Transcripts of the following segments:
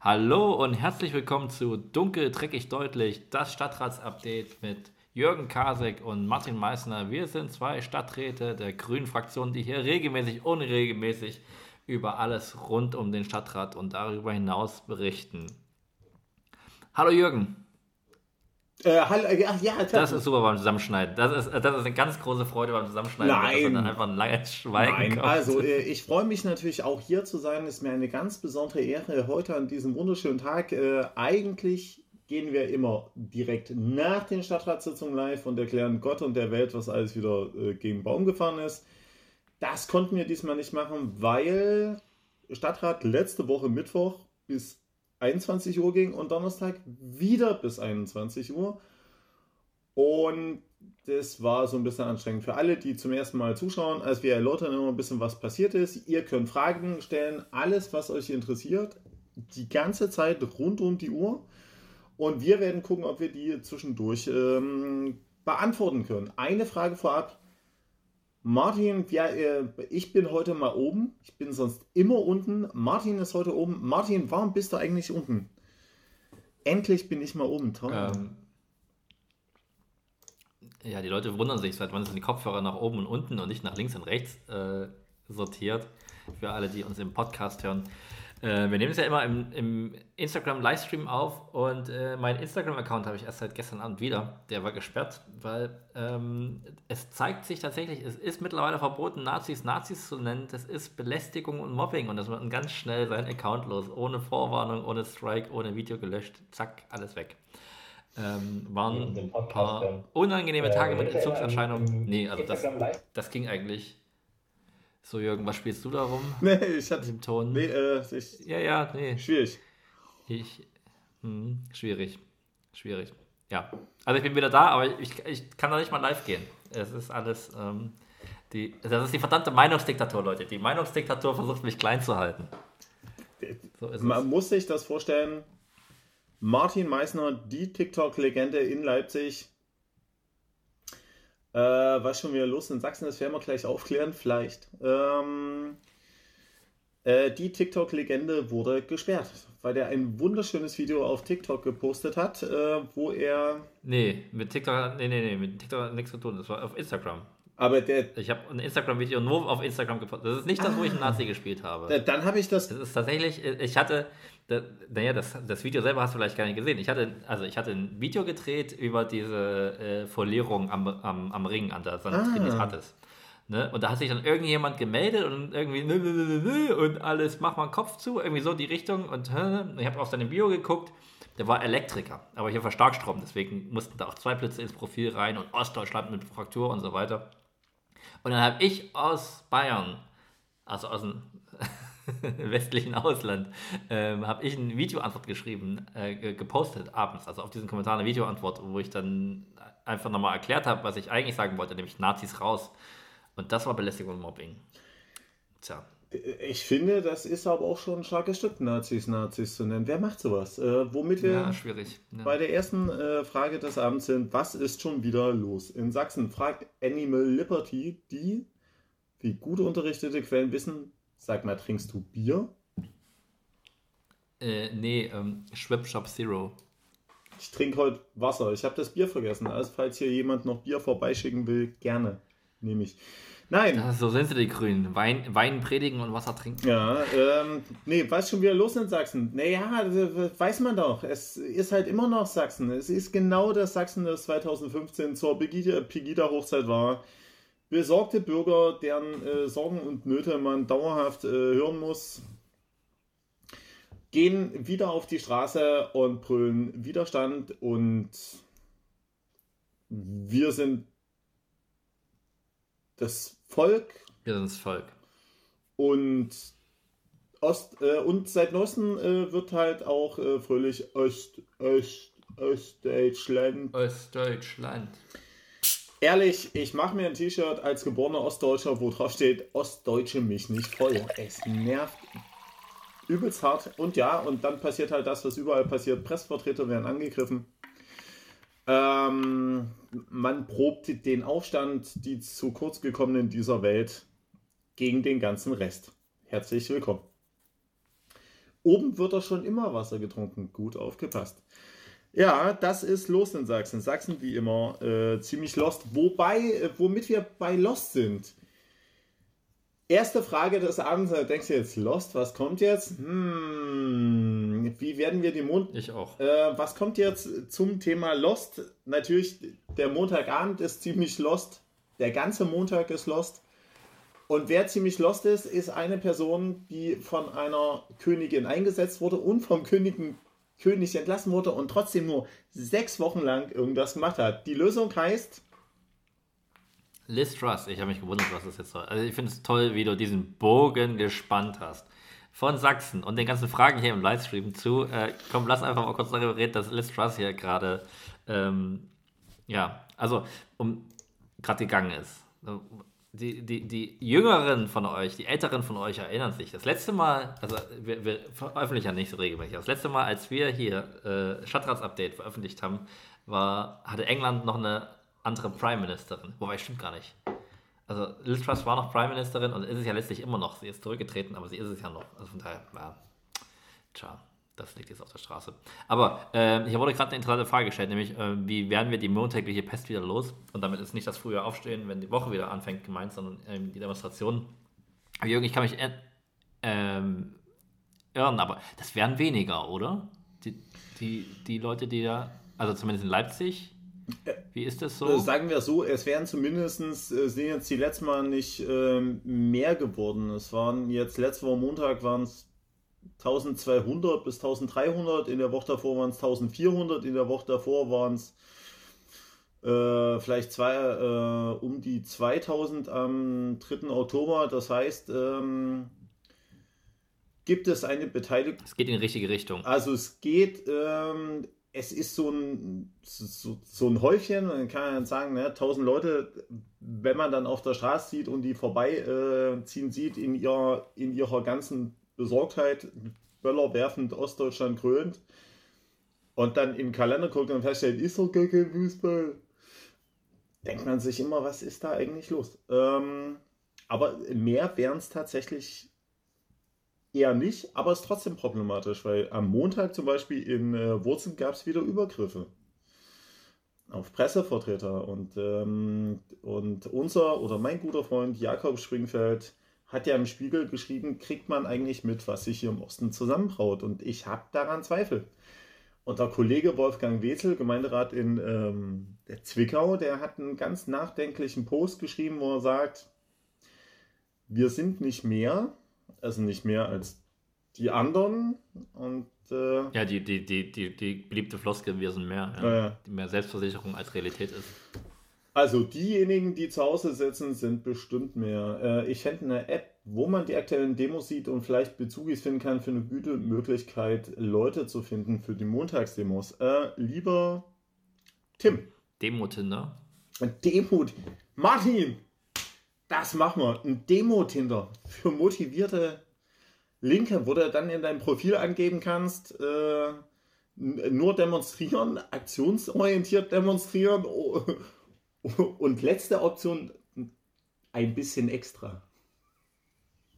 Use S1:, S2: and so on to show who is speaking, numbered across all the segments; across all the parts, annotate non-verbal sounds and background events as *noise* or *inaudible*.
S1: Hallo und herzlich willkommen zu Dunkel, Dreckig, Deutlich, das Stadtratsupdate mit Jürgen Kasek und Martin Meissner. Wir sind zwei Stadträte der Grünen Fraktion, die hier regelmäßig, unregelmäßig über alles rund um den Stadtrat und darüber hinaus berichten. Hallo Jürgen.
S2: Äh, äh, ach, ja,
S1: das ist super beim Zusammenschneiden. Das ist, das ist eine ganz große Freude beim Zusammenschneiden.
S2: Nein.
S1: Dann einfach ein langes Schweigen
S2: Nein. Kommt. Also, äh, ich freue mich natürlich auch hier zu sein. Ist mir eine ganz besondere Ehre heute an diesem wunderschönen Tag. Äh, eigentlich gehen wir immer direkt nach den Stadtratssitzungen live und erklären Gott und der Welt, was alles wieder äh, gegen den Baum gefahren ist. Das konnten wir diesmal nicht machen, weil Stadtrat letzte Woche Mittwoch bis 21 Uhr ging und Donnerstag wieder bis 21 Uhr. Und das war so ein bisschen anstrengend für alle, die zum ersten Mal zuschauen. Also wir erläutern immer ein bisschen, was passiert ist. Ihr könnt Fragen stellen, alles, was euch interessiert, die ganze Zeit rund um die Uhr. Und wir werden gucken, ob wir die zwischendurch ähm, beantworten können. Eine Frage vorab. Martin, ja, äh, ich bin heute mal oben. Ich bin sonst immer unten. Martin ist heute oben. Martin, warum bist du eigentlich unten? Endlich bin ich mal oben. Toll. Ähm,
S1: ja, die Leute wundern sich, seit wann sind die Kopfhörer nach oben und unten und nicht nach links und rechts äh, sortiert. Für alle, die uns im Podcast hören. Äh, wir nehmen es ja immer im, im Instagram-Livestream auf und äh, meinen Instagram-Account habe ich erst seit gestern Abend wieder. Der war gesperrt, weil ähm, es zeigt sich tatsächlich, es ist mittlerweile verboten, Nazis Nazis zu nennen. Das ist Belästigung und Mobbing und das wird ganz schnell sein Account los. Ohne Vorwarnung, ohne Strike, ohne Video gelöscht. Zack, alles weg. Ähm, waren ein paar unangenehme Tage mit Entzugserscheinungen. Nee, also das, das ging eigentlich so, Jürgen, was spielst du da rum? *laughs*
S2: Nee, ich hatte. Im Ton.
S1: Nee, äh, ich, ja, ja, nee.
S2: Schwierig.
S1: Ich. Hm, schwierig. Schwierig. Ja. Also ich bin wieder da, aber ich, ich kann da nicht mal live gehen. Es ist alles. Ähm, die, das ist die verdammte Meinungsdiktatur, Leute. Die Meinungsdiktatur versucht mich klein zu halten.
S2: So Man es. muss sich das vorstellen. Martin Meissner, die TikTok-Legende in Leipzig, äh, was schon wieder los in Sachsen das werden wir gleich aufklären, vielleicht. Ähm, äh, die TikTok-Legende wurde gesperrt, weil er ein wunderschönes Video auf TikTok gepostet hat, äh, wo er.
S1: Nee, mit TikTok, nee, nee, nee, mit TikTok hat nichts zu tun, das war auf Instagram.
S2: Aber der.
S1: Ich habe ein Instagram-Video nur auf Instagram gepostet. Das ist nicht das, ah, wo ich einen Nazi gespielt habe.
S2: Dann habe ich das.
S1: Das ist tatsächlich, ich hatte, da, naja, das, das Video selber hast du vielleicht gar nicht gesehen. Ich hatte, also ich hatte ein Video gedreht über diese äh, Folierung am, am, am Ring an der St. Ah. Trinitatis. Ne? Und da hat sich dann irgendjemand gemeldet und irgendwie und alles, mach mal einen Kopf zu, irgendwie so die Richtung. Und ich habe auf seinem Video geguckt, der war Elektriker, aber hier für Starkstrom, deswegen mussten da auch zwei Blitze ins Profil rein und Ostdeutschland mit Fraktur und so weiter. Und dann habe ich aus Bayern, also aus dem *laughs* westlichen Ausland, ähm, habe ich eine Videoantwort geschrieben, äh, gepostet abends, also auf diesen Kommentar eine Videoantwort, wo ich dann einfach nochmal erklärt habe, was ich eigentlich sagen wollte, nämlich Nazis raus. Und das war Belästigung und Mobbing.
S2: Tja. Ich finde, das ist aber auch schon ein starkes Stück, Nazis Nazis zu nennen. Wer macht sowas? Äh, womit wir
S1: ja, schwierig.
S2: Ja. bei der ersten äh, Frage des Abends sind, was ist schon wieder los? In Sachsen fragt Animal Liberty, die, wie gute unterrichtete Quellen wissen, sag mal, trinkst du Bier?
S1: Äh, nee, ähm, Schwab Shop Zero.
S2: Ich trinke heute Wasser. Ich habe das Bier vergessen. Also falls hier jemand noch Bier vorbeischicken will, gerne. Nehme ich. Nein.
S1: Ja, so sind sie die Grünen. Wein, Wein predigen und Wasser trinken.
S2: Ja, ähm, nee, was schon wieder los in Sachsen? Naja, weiß man doch. Es ist halt immer noch Sachsen. Es ist genau das Sachsen, das 2015 zur Pegida-Hochzeit war. Besorgte Bürger, deren äh, Sorgen und Nöte man dauerhaft äh, hören muss, gehen wieder auf die Straße und brüllen Widerstand und wir sind das Volk.
S1: Wir sind das Volk.
S2: Und Ost, äh, und seit neuestem äh, wird halt auch äh, fröhlich Ost, Ost, Ostdeutschland.
S1: Ostdeutschland.
S2: Ehrlich, ich mache mir ein T-Shirt als geborener Ostdeutscher, wo drauf steht, Ostdeutsche mich nicht voll. Es nervt übelst hart. Und ja, und dann passiert halt das, was überall passiert. Pressvertreter werden angegriffen. Ähm, man probt den Aufstand, die zu kurz gekommenen dieser Welt, gegen den ganzen Rest. Herzlich willkommen. Oben wird er schon immer Wasser getrunken. Gut aufgepasst. Ja, das ist los in Sachsen. Sachsen wie immer äh, ziemlich lost. Wobei, äh, womit wir bei Lost sind. Erste Frage des Abends, da denkst du jetzt, Lost, was kommt jetzt? Hm, wie werden wir die Mond...
S1: Ich auch.
S2: Äh, was kommt jetzt zum Thema Lost? Natürlich, der Montagabend ist ziemlich lost. Der ganze Montag ist lost. Und wer ziemlich lost ist, ist eine Person, die von einer Königin eingesetzt wurde und vom Königen, König entlassen wurde und trotzdem nur sechs Wochen lang irgendwas gemacht hat. Die Lösung heißt.
S1: Liz Truss, ich habe mich gewundert, was das jetzt soll. Also ich finde es toll, wie du diesen Bogen gespannt hast. Von Sachsen und den ganzen Fragen hier im Livestream zu. Äh, komm, lass einfach mal kurz darüber reden, dass Liz Truss hier gerade, ähm, ja, also um gerade gegangen ist die, die, die Jüngeren von euch, die Älteren von euch erinnern sich. Das letzte Mal, also wir, wir veröffentlichen ja nicht so regelmäßig, das letzte Mal, als wir hier äh, Stadtrats-Update veröffentlicht haben, war, hatte England noch eine andere Prime Ministerin. Wobei, stimmt gar nicht. Also Liz Truss war noch Prime Ministerin und ist es ja letztlich immer noch. Sie ist zurückgetreten, aber sie ist es ja noch. Also von daher, ja, ciao das liegt jetzt auf der Straße. Aber äh, hier wurde gerade eine interessante Frage gestellt, nämlich äh, wie werden wir die montägliche Pest wieder los? Und damit ist nicht das frühe Aufstehen, wenn die Woche wieder anfängt, gemeint, sondern ähm, die Demonstration. Jürgen, ich kann mich äh, ähm, irren, aber das wären weniger, oder? Die, die, die Leute, die da, also zumindest in Leipzig, wie ist das so?
S2: Äh, sagen wir so, es wären zumindest, äh, sind jetzt die letzten Mal nicht ähm, mehr geworden. Es waren jetzt, letzte Woche Montag waren es 1200 bis 1300, in der Woche davor waren es 1400, in der Woche davor waren es äh, vielleicht zwei, äh, um die 2000 am 3. Oktober. Das heißt, ähm, gibt es eine Beteiligung.
S1: Es geht in die richtige Richtung.
S2: Also es geht, ähm, es ist so ein, so, so ein Häufchen, man kann ja sagen, ne, 1000 Leute, wenn man dann auf der Straße sieht und die vorbeiziehen äh, sieht in, ihr, in ihrer ganzen Besorgtheit, Böller werfend Ostdeutschland krönt und dann den Kalender guckt und feststellt, ist doch gar kein Fußball. Denkt man sich immer, was ist da eigentlich los? Ähm, aber mehr wären es tatsächlich eher nicht, aber es ist trotzdem problematisch, weil am Montag zum Beispiel in äh, Wurzeln gab es wieder Übergriffe auf Pressevertreter und, ähm, und unser oder mein guter Freund Jakob Springfeld hat ja im Spiegel geschrieben, kriegt man eigentlich mit, was sich hier im Osten zusammenbraut. Und ich habe daran Zweifel. Und der Kollege Wolfgang Wetzel, Gemeinderat in ähm, der Zwickau, der hat einen ganz nachdenklichen Post geschrieben, wo er sagt, wir sind nicht mehr, also nicht mehr als die anderen. Und, äh,
S1: ja, die, die, die, die, die beliebte Floskel, wir sind mehr. Ja. Ja. Die mehr Selbstversicherung als Realität ist.
S2: Also diejenigen, die zu Hause sitzen, sind bestimmt mehr. Äh, ich fände eine App, wo man die aktuellen Demos sieht und vielleicht Bezugis finden kann, für eine gute Möglichkeit, Leute zu finden für die Montagsdemos. Äh, lieber Tim.
S1: Demo-Tinder.
S2: Demo. Martin! Das machen wir. Ein Demo-Tinder für motivierte Linke, wo du dann in deinem Profil angeben kannst, äh, nur demonstrieren, aktionsorientiert demonstrieren *laughs* Und letzte Option, ein bisschen extra.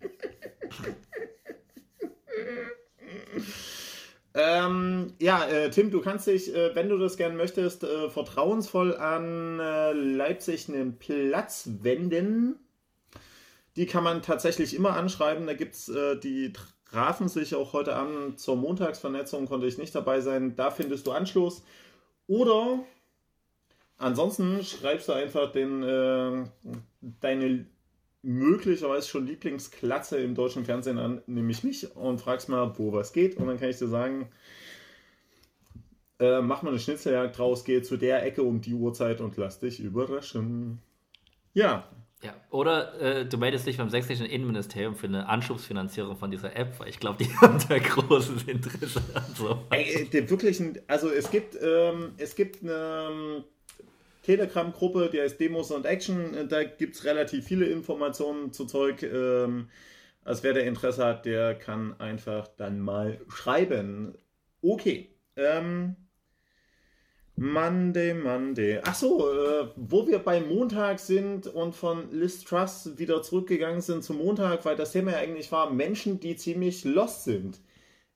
S2: *laughs* ähm, ja, äh, Tim, du kannst dich, äh, wenn du das gerne möchtest, äh, vertrauensvoll an äh, Leipzig einen Platz wenden. Die kann man tatsächlich immer anschreiben. Da gibt es, äh, die trafen sich auch heute an zur Montagsvernetzung, konnte ich nicht dabei sein. Da findest du Anschluss. Oder Ansonsten schreibst du einfach den, äh, deine möglicherweise schon Lieblingsklatze im deutschen Fernsehen an, nämlich mich, und fragst mal, wo was geht. Und dann kann ich dir sagen, äh, mach mal eine Schnitzeljagd draus, geh zu der Ecke um die Uhrzeit und lass dich überraschen. Ja.
S1: Ja, oder äh, du meldest dich beim sächsischen Innenministerium für eine Anschubsfinanzierung von dieser App, weil ich glaube, die *laughs* haben da großes Interesse an
S2: so. Ey, der wirklichen, also es gibt, ähm, es gibt eine Telegram-Gruppe, die heißt Demos und Action. Da gibt es relativ viele Informationen zu Zeug. Ähm, also wer der Interesse hat, der kann einfach dann mal schreiben. Okay. Ähm, Monday, Monday. Ach so, äh, wo wir bei Montag sind und von Liz Truss wieder zurückgegangen sind zum Montag, weil das Thema ja eigentlich war Menschen, die ziemlich lost sind.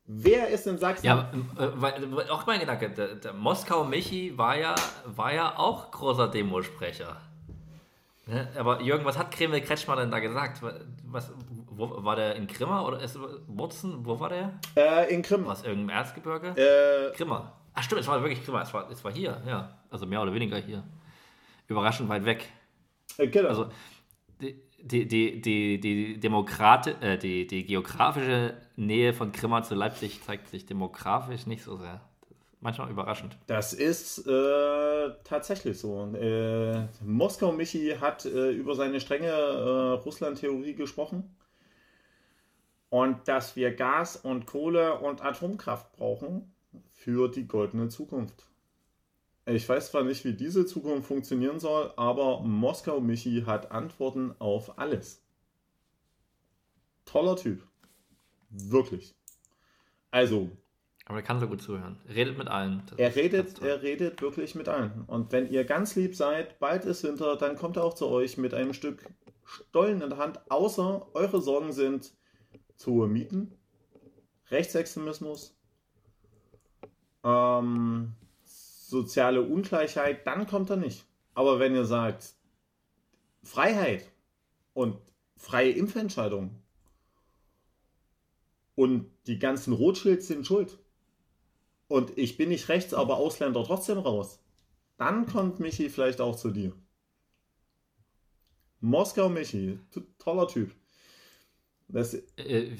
S2: Wer ist in Sachsen?
S1: Ja, äh, weil, auch mein Gedanke, der, der Moskau Michi war ja, war ja auch großer Demosprecher. Ne? Aber Jürgen, was hat Kreml Kretschmer denn da gesagt? Was, wo, war der in Grimma oder ist Wurzen? Wo war der?
S2: Äh, in Grimma.
S1: Was, irgendein Erzgebirge?
S2: Äh,
S1: Grimma. Ach stimmt, es war wirklich Grimma. Es war, es war hier, ja. Also mehr oder weniger hier. Überraschend weit weg.
S2: Äh, genau.
S1: Also die, die, die, die, die, Demokrat, äh, die, die geografische Nähe von Grimma zu Leipzig zeigt sich demografisch nicht so sehr manchmal überraschend.
S2: Das ist äh, tatsächlich so. Äh, Moskau Michi hat äh, über seine strenge äh, Russland-Theorie gesprochen. Und dass wir Gas und Kohle und Atomkraft brauchen für die goldene Zukunft. Ich weiß zwar nicht, wie diese Zukunft funktionieren soll, aber Moskau Michi hat Antworten auf alles. Toller Typ. Wirklich. Also,
S1: aber er kann so gut zuhören. Er redet mit allen.
S2: Das er redet, er redet wirklich mit allen. Und wenn ihr ganz lieb seid, bald ist Winter, dann kommt er auch zu euch mit einem Stück Stollen in der Hand, außer eure Sorgen sind zu hohe Mieten, Rechtsextremismus, ähm, soziale Ungleichheit, dann kommt er nicht. Aber wenn ihr sagt, Freiheit und freie Impfentscheidung und die ganzen Rothschilds sind schuld, und ich bin nicht rechts, aber Ausländer trotzdem raus, dann kommt Michi vielleicht auch zu dir. Moskau Michi, toller Typ.
S1: Das äh,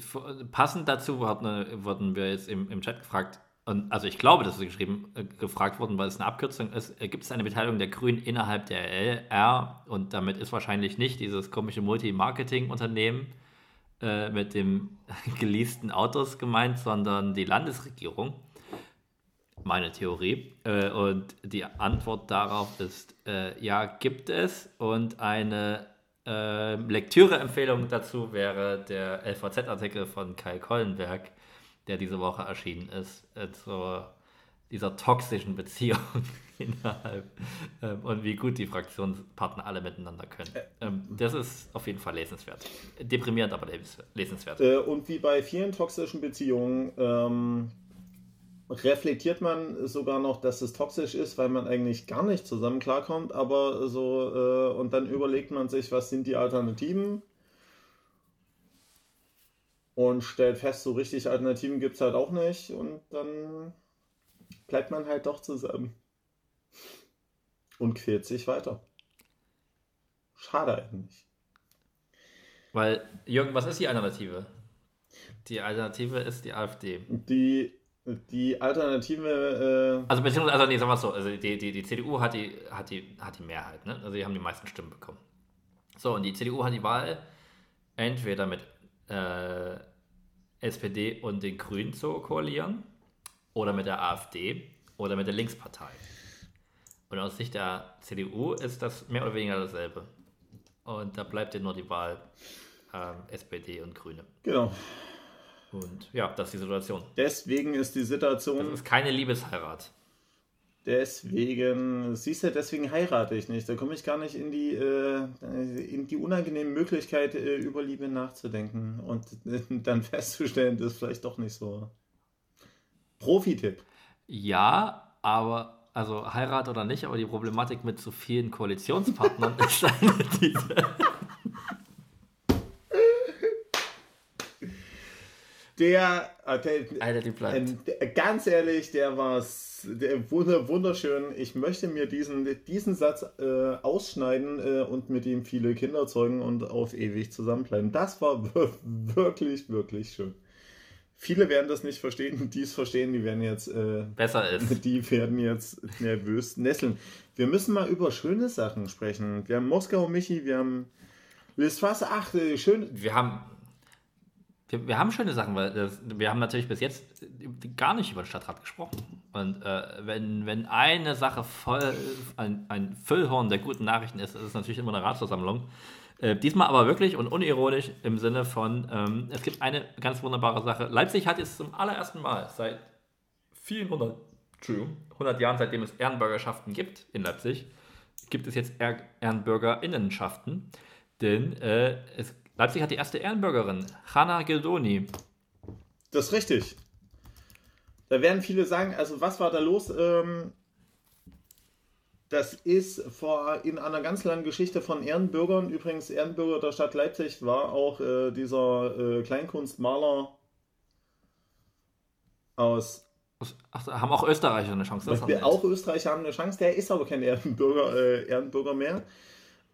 S1: passend dazu wurden, wurden wir jetzt im, im Chat gefragt, und also ich glaube, das ist geschrieben, äh, gefragt worden, weil es eine Abkürzung ist, äh, gibt es eine Beteiligung der Grünen innerhalb der LR und damit ist wahrscheinlich nicht dieses komische Multi-Marketing-Unternehmen äh, mit dem *laughs* geleasten Autos gemeint, sondern die Landesregierung meine Theorie. Äh, und die Antwort darauf ist, ja, gibt es. Und eine Lektüreempfehlung dazu wäre der LVZ-Artikel von Kai Kollenberg, der diese Woche erschienen ist, äh, zu dieser toxischen Beziehung *laughs* innerhalb ähm, und wie gut die Fraktionspartner alle miteinander können. Äh, ähm, das ist auf jeden Fall lesenswert. Deprimierend, aber lesenswert.
S2: Äh, und wie bei vielen toxischen Beziehungen ähm, reflektiert man sogar noch, dass es toxisch ist, weil man eigentlich gar nicht zusammen klarkommt, aber so, äh, und dann überlegt man sich, was sind die Alternativen und stellt fest, so richtig Alternativen gibt es halt auch nicht und dann bleibt man halt doch zusammen und quält sich weiter. Schade eigentlich.
S1: Weil, Jürgen, was ist die Alternative? Die Alternative ist die AfD.
S2: Die die Alternative.
S1: Äh also, beziehungsweise, also, nee, sagen wir so, also die, die, die CDU hat die, hat, die, hat die Mehrheit, ne? Also, die haben die meisten Stimmen bekommen. So, und die CDU hat die Wahl, entweder mit äh, SPD und den Grünen zu koalieren, oder mit der AfD, oder mit der Linkspartei. Und aus Sicht der CDU ist das mehr oder weniger dasselbe. Und da bleibt ja nur die Wahl ähm, SPD und Grüne.
S2: Genau.
S1: Und ja, das ist die Situation.
S2: Deswegen ist die Situation.
S1: Das ist keine Liebesheirat.
S2: Deswegen, siehst du, deswegen heirate ich nicht. Da komme ich gar nicht in die, äh, in die unangenehme Möglichkeit, äh, über Liebe nachzudenken und äh, *laughs* dann festzustellen, das ist vielleicht doch nicht so. Profi-Tipp.
S1: Ja, aber, also Heirat oder nicht, aber die Problematik mit zu vielen Koalitionspartnern *laughs* ist eine diese.
S2: Der, äh,
S1: der, Alter, die
S2: bleibt. Äh, ganz ehrlich, der war der wunderschön. Ich möchte mir diesen, diesen Satz äh, ausschneiden äh, und mit ihm viele Kinder zeugen und auf ewig zusammenbleiben. Das war wirklich, wirklich schön. Viele werden das nicht verstehen, die es verstehen, die werden jetzt äh,
S1: besser ist. *laughs*
S2: Die werden jetzt nervös nesseln. Wir müssen mal über schöne Sachen sprechen. Wir haben Moskau, Michi, wir haben Westfalen. Ach, äh, schön.
S1: Wir haben wir, wir haben schöne Sachen, weil das, wir haben natürlich bis jetzt gar nicht über den Stadtrat gesprochen. Und äh, wenn, wenn eine Sache voll ein, ein Füllhorn der guten Nachrichten ist, ist es natürlich immer eine Ratsversammlung. Äh, diesmal aber wirklich und unironisch im Sinne von, ähm, es gibt eine ganz wunderbare Sache. Leipzig hat jetzt zum allerersten Mal seit vielen hundert, hundert Jahren, seitdem es Ehrenbürgerschaften gibt in Leipzig, gibt es jetzt Ehrenbürgerinnenschaften. Denn äh, es Leipzig hat die erste Ehrenbürgerin, Hanna Gildoni.
S2: Das ist richtig. Da werden viele sagen, also was war da los? Ähm, das ist vor, in einer ganz langen Geschichte von Ehrenbürgern. Übrigens, Ehrenbürger der Stadt Leipzig war auch äh, dieser äh, Kleinkunstmaler aus.
S1: Ach, haben auch Österreicher eine Chance?
S2: Das haben auch Österreicher haben eine Chance. Der ist aber kein Ehrenbürger, äh, Ehrenbürger mehr.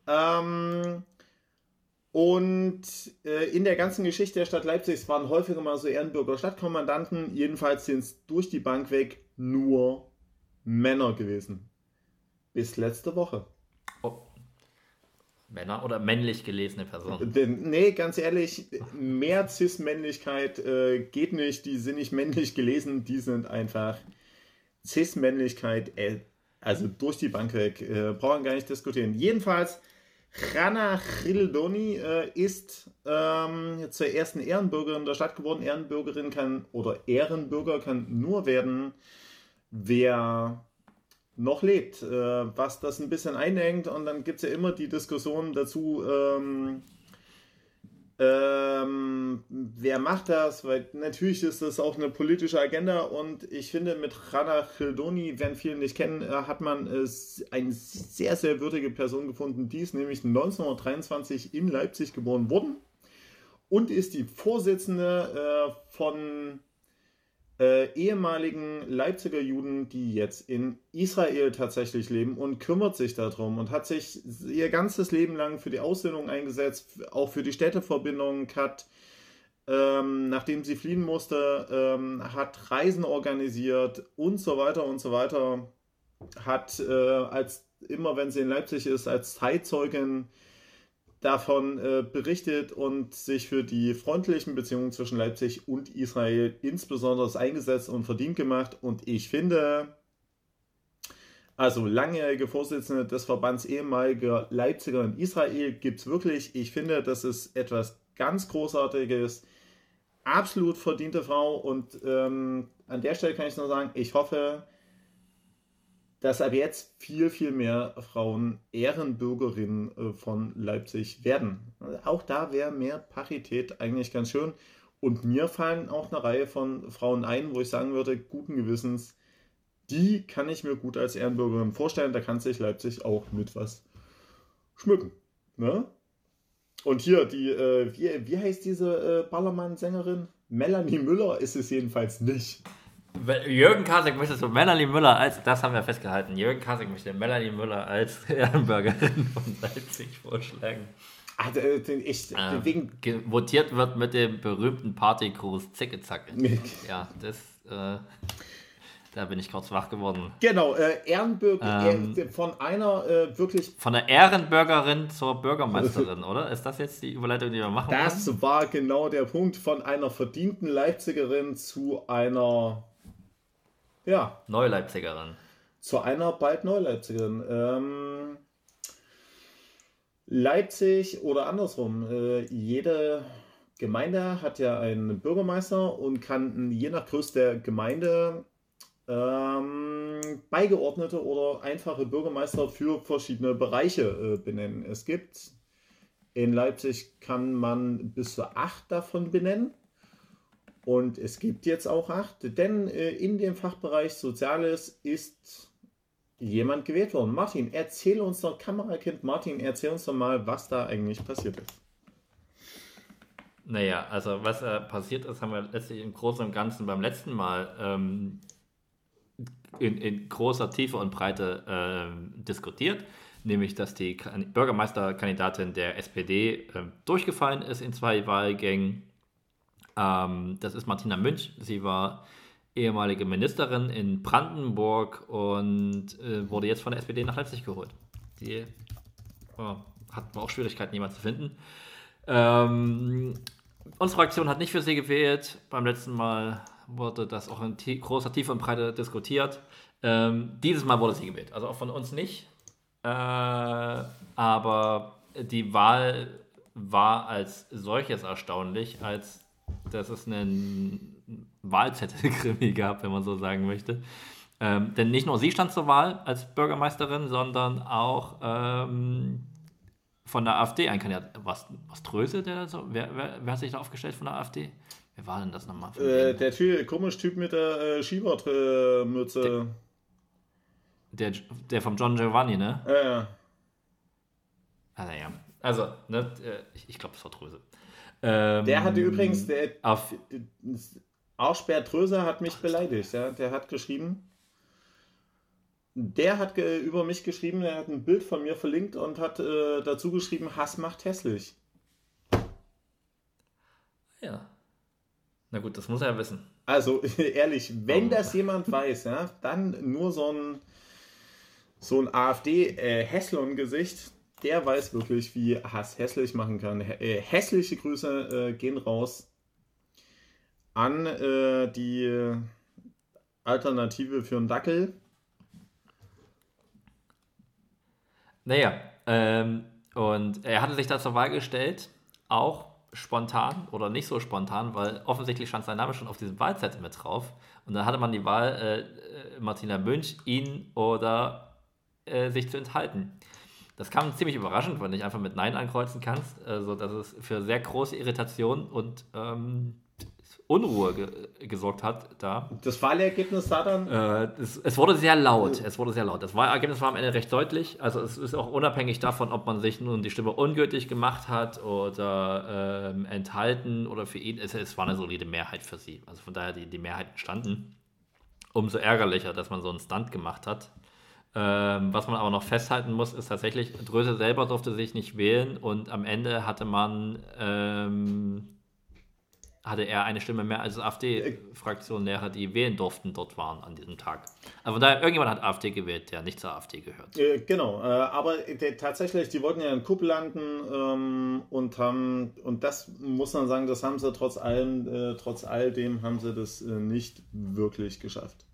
S2: Ähm, und äh, in der ganzen Geschichte der Stadt Leipzig waren häufiger mal so Ehrenbürger Stadtkommandanten. Jedenfalls sind es durch die Bank weg nur Männer gewesen. Bis letzte Woche. Oh.
S1: Männer oder männlich gelesene Personen?
S2: Nee, ganz ehrlich, mehr Cis-Männlichkeit äh, geht nicht. Die sind nicht männlich gelesen, die sind einfach Cis-Männlichkeit, äh, also durch die Bank weg. Äh, brauchen gar nicht diskutieren. Jedenfalls Rana Khildoni äh, ist ähm, zur ersten Ehrenbürgerin der Stadt geworden. Ehrenbürgerin kann oder Ehrenbürger kann nur werden, wer noch lebt, äh, was das ein bisschen einengt. Und dann gibt es ja immer die Diskussion dazu, ähm, ähm, wer macht das? Weil natürlich ist das auch eine politische Agenda und ich finde, mit Rana Khildoni, wenn viele nicht kennen, äh, hat man äh, eine sehr, sehr würdige Person gefunden. Die ist nämlich 1923 in Leipzig geboren worden und ist die Vorsitzende äh, von äh, ehemaligen Leipziger Juden, die jetzt in Israel tatsächlich leben und kümmert sich darum und hat sich ihr ganzes Leben lang für die Aussöhnung eingesetzt, auch für die Städteverbindung, hat, ähm, nachdem sie fliehen musste, ähm, hat Reisen organisiert und so weiter und so weiter, hat äh, als immer, wenn sie in Leipzig ist, als Zeitzeugin davon äh, berichtet und sich für die freundlichen Beziehungen zwischen Leipzig und Israel insbesondere eingesetzt und verdient gemacht. Und ich finde, also langjährige Vorsitzende des Verbands ehemaliger Leipziger in Israel gibt es wirklich. Ich finde, das ist etwas ganz Großartiges. Absolut verdiente Frau. Und ähm, an der Stelle kann ich nur sagen, ich hoffe, dass ab jetzt viel, viel mehr Frauen Ehrenbürgerinnen äh, von Leipzig werden. Auch da wäre mehr Parität eigentlich ganz schön. Und mir fallen auch eine Reihe von Frauen ein, wo ich sagen würde, guten Gewissens, die kann ich mir gut als Ehrenbürgerin vorstellen. Da kann sich Leipzig auch mit was schmücken. Ne? Und hier, die, äh, wie, wie heißt diese äh, Ballermann-Sängerin? Melanie Müller ist es jedenfalls nicht.
S1: Jürgen Kasek möchte so Melanie Müller als, das haben wir festgehalten, Jürgen Kasek möchte Melanie Müller als *laughs* Ehrenbürgerin von Leipzig vorschlagen.
S2: Also, ich,
S1: ähm, wegen votiert wird mit dem berühmten Partygruß Zicke Zacke. *laughs* ja, das, äh, da bin ich kurz wach geworden.
S2: Genau, äh, Ehrenbürger ähm, äh, von einer äh, wirklich.
S1: Von der Ehrenbürgerin zur Bürgermeisterin, oder? Ist das jetzt die Überleitung, die wir machen?
S2: Das wollen? war genau der Punkt. Von einer verdienten Leipzigerin zu einer ja.
S1: Neuleipzigerin.
S2: Zu einer bald Neuleipzigerin. Ähm, Leipzig oder andersrum. Äh, jede Gemeinde hat ja einen Bürgermeister und kann je nach Größe der Gemeinde ähm, beigeordnete oder einfache Bürgermeister für verschiedene Bereiche äh, benennen. Es gibt in Leipzig kann man bis zu acht davon benennen. Und es gibt jetzt auch acht, denn äh, in dem Fachbereich Soziales ist jemand gewählt worden. Martin, erzähl uns doch, Kamerakind Martin, erzähl uns doch mal, was da eigentlich passiert ist.
S1: Naja, also was äh, passiert ist, haben wir letztlich im Großen und Ganzen beim letzten Mal ähm, in, in, großer Tiefe und Breite äh, diskutiert, nämlich dass die Bürgermeisterkandidatin der SPD äh, durchgefallen ist in zwei Wahlgängen ähm, das ist Martina Münch. Sie war ehemalige Ministerin in Brandenburg und äh, wurde jetzt von der SPD nach Leipzig geholt. Die oh, hatten auch Schwierigkeiten, jemanden zu finden. Ähm, unsere Fraktion hat nicht für sie gewählt. Beim letzten Mal wurde das auch in großer Tiefe und Breite diskutiert. Ähm, dieses Mal wurde sie gewählt. Also auch von uns nicht. Äh, aber die Wahl war als solches erstaunlich, als dass es einen Wahlzettelkrimi gab, wenn man so sagen möchte. Ähm, denn nicht nur sie stand zur Wahl als Bürgermeisterin, sondern auch ähm, von der AfD ein Kandidat. Was, was Tröse, der so? Wer, wer, wer, hat sich da aufgestellt von der AfD? Wer war denn das nochmal?
S2: Äh, der typ, komisch Typ mit der äh, Schiebermütze.
S1: Der, der vom John Giovanni, ne?
S2: Ja, ja.
S1: Also, ja. Also, ne, äh, ich, ich glaube, es war Tröse.
S2: Ähm, der hatte übrigens, der auf, Arschbär Tröse hat mich beleidigt. Ja? Der hat geschrieben, der hat über mich geschrieben, er hat ein Bild von mir verlinkt und hat äh, dazu geschrieben, Hass macht hässlich.
S1: Ja. Na gut, das muss er ja wissen.
S2: Also *laughs* ehrlich, wenn oh. das jemand *laughs* weiß, ja, dann nur so ein, so ein AfD-Hässlon-Gesicht, äh, der weiß wirklich, wie Hass hässlich machen kann. Äh, hässliche Grüße äh, gehen raus an äh, die Alternative für einen Dackel.
S1: Naja, ähm, und er hatte sich da zur Wahl gestellt, auch spontan oder nicht so spontan, weil offensichtlich stand sein Name schon auf diesem Wahlzettel mit drauf. Und dann hatte man die Wahl, äh, äh, Martina Münch, ihn oder äh, sich zu enthalten. Das kam ziemlich überraschend, weil du nicht einfach mit Nein ankreuzen kannst, also dass es für sehr große Irritation und ähm, Unruhe ge gesorgt hat da.
S2: Das Wahlergebnis sah dann?
S1: Äh, es, es, wurde sehr laut. Es wurde sehr laut. Das Wahlergebnis war am Ende recht deutlich. Also es ist auch unabhängig davon, ob man sich nun die Stimme ungültig gemacht hat oder ähm, enthalten oder für ihn. Es, es war eine solide Mehrheit für sie. Also von daher die, die Mehrheiten standen. Umso ärgerlicher, dass man so einen Stunt gemacht hat. Ähm, was man aber noch festhalten muss, ist tatsächlich, Dröse selber durfte sich nicht wählen und am Ende hatte man ähm, hatte er eine Stimme mehr als AfD-Fraktionäre, die wählen durften, dort waren an diesem Tag. Aber da irgendjemand hat AfD gewählt, der nicht zur AfD gehört.
S2: Äh, genau, äh, aber äh, tatsächlich, die wollten ja in Kuppel landen ähm, und haben, und das muss man sagen, das haben sie trotz allem, äh, trotz all dem haben sie das äh, nicht wirklich geschafft.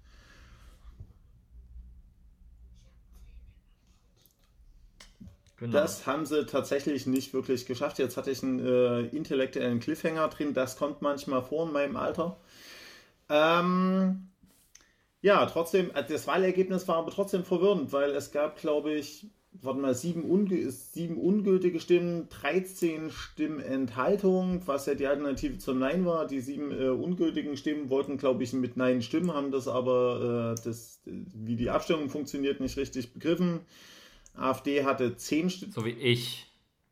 S2: Genau. Das haben sie tatsächlich nicht wirklich geschafft. Jetzt hatte ich einen äh, intellektuellen Cliffhanger drin. Das kommt manchmal vor in meinem Alter. Ähm, ja, trotzdem, äh, das Wahlergebnis war aber trotzdem verwirrend, weil es gab, glaube ich, warte mal, sieben, unge sieben ungültige Stimmen, 13 Stimmen Enthaltung, was ja die Alternative zum Nein war. Die sieben äh, ungültigen Stimmen wollten, glaube ich, mit Nein stimmen, haben das aber, äh, das, wie die Abstimmung funktioniert, nicht richtig begriffen. AfD hatte zehn
S1: Stimmen. So wie ich.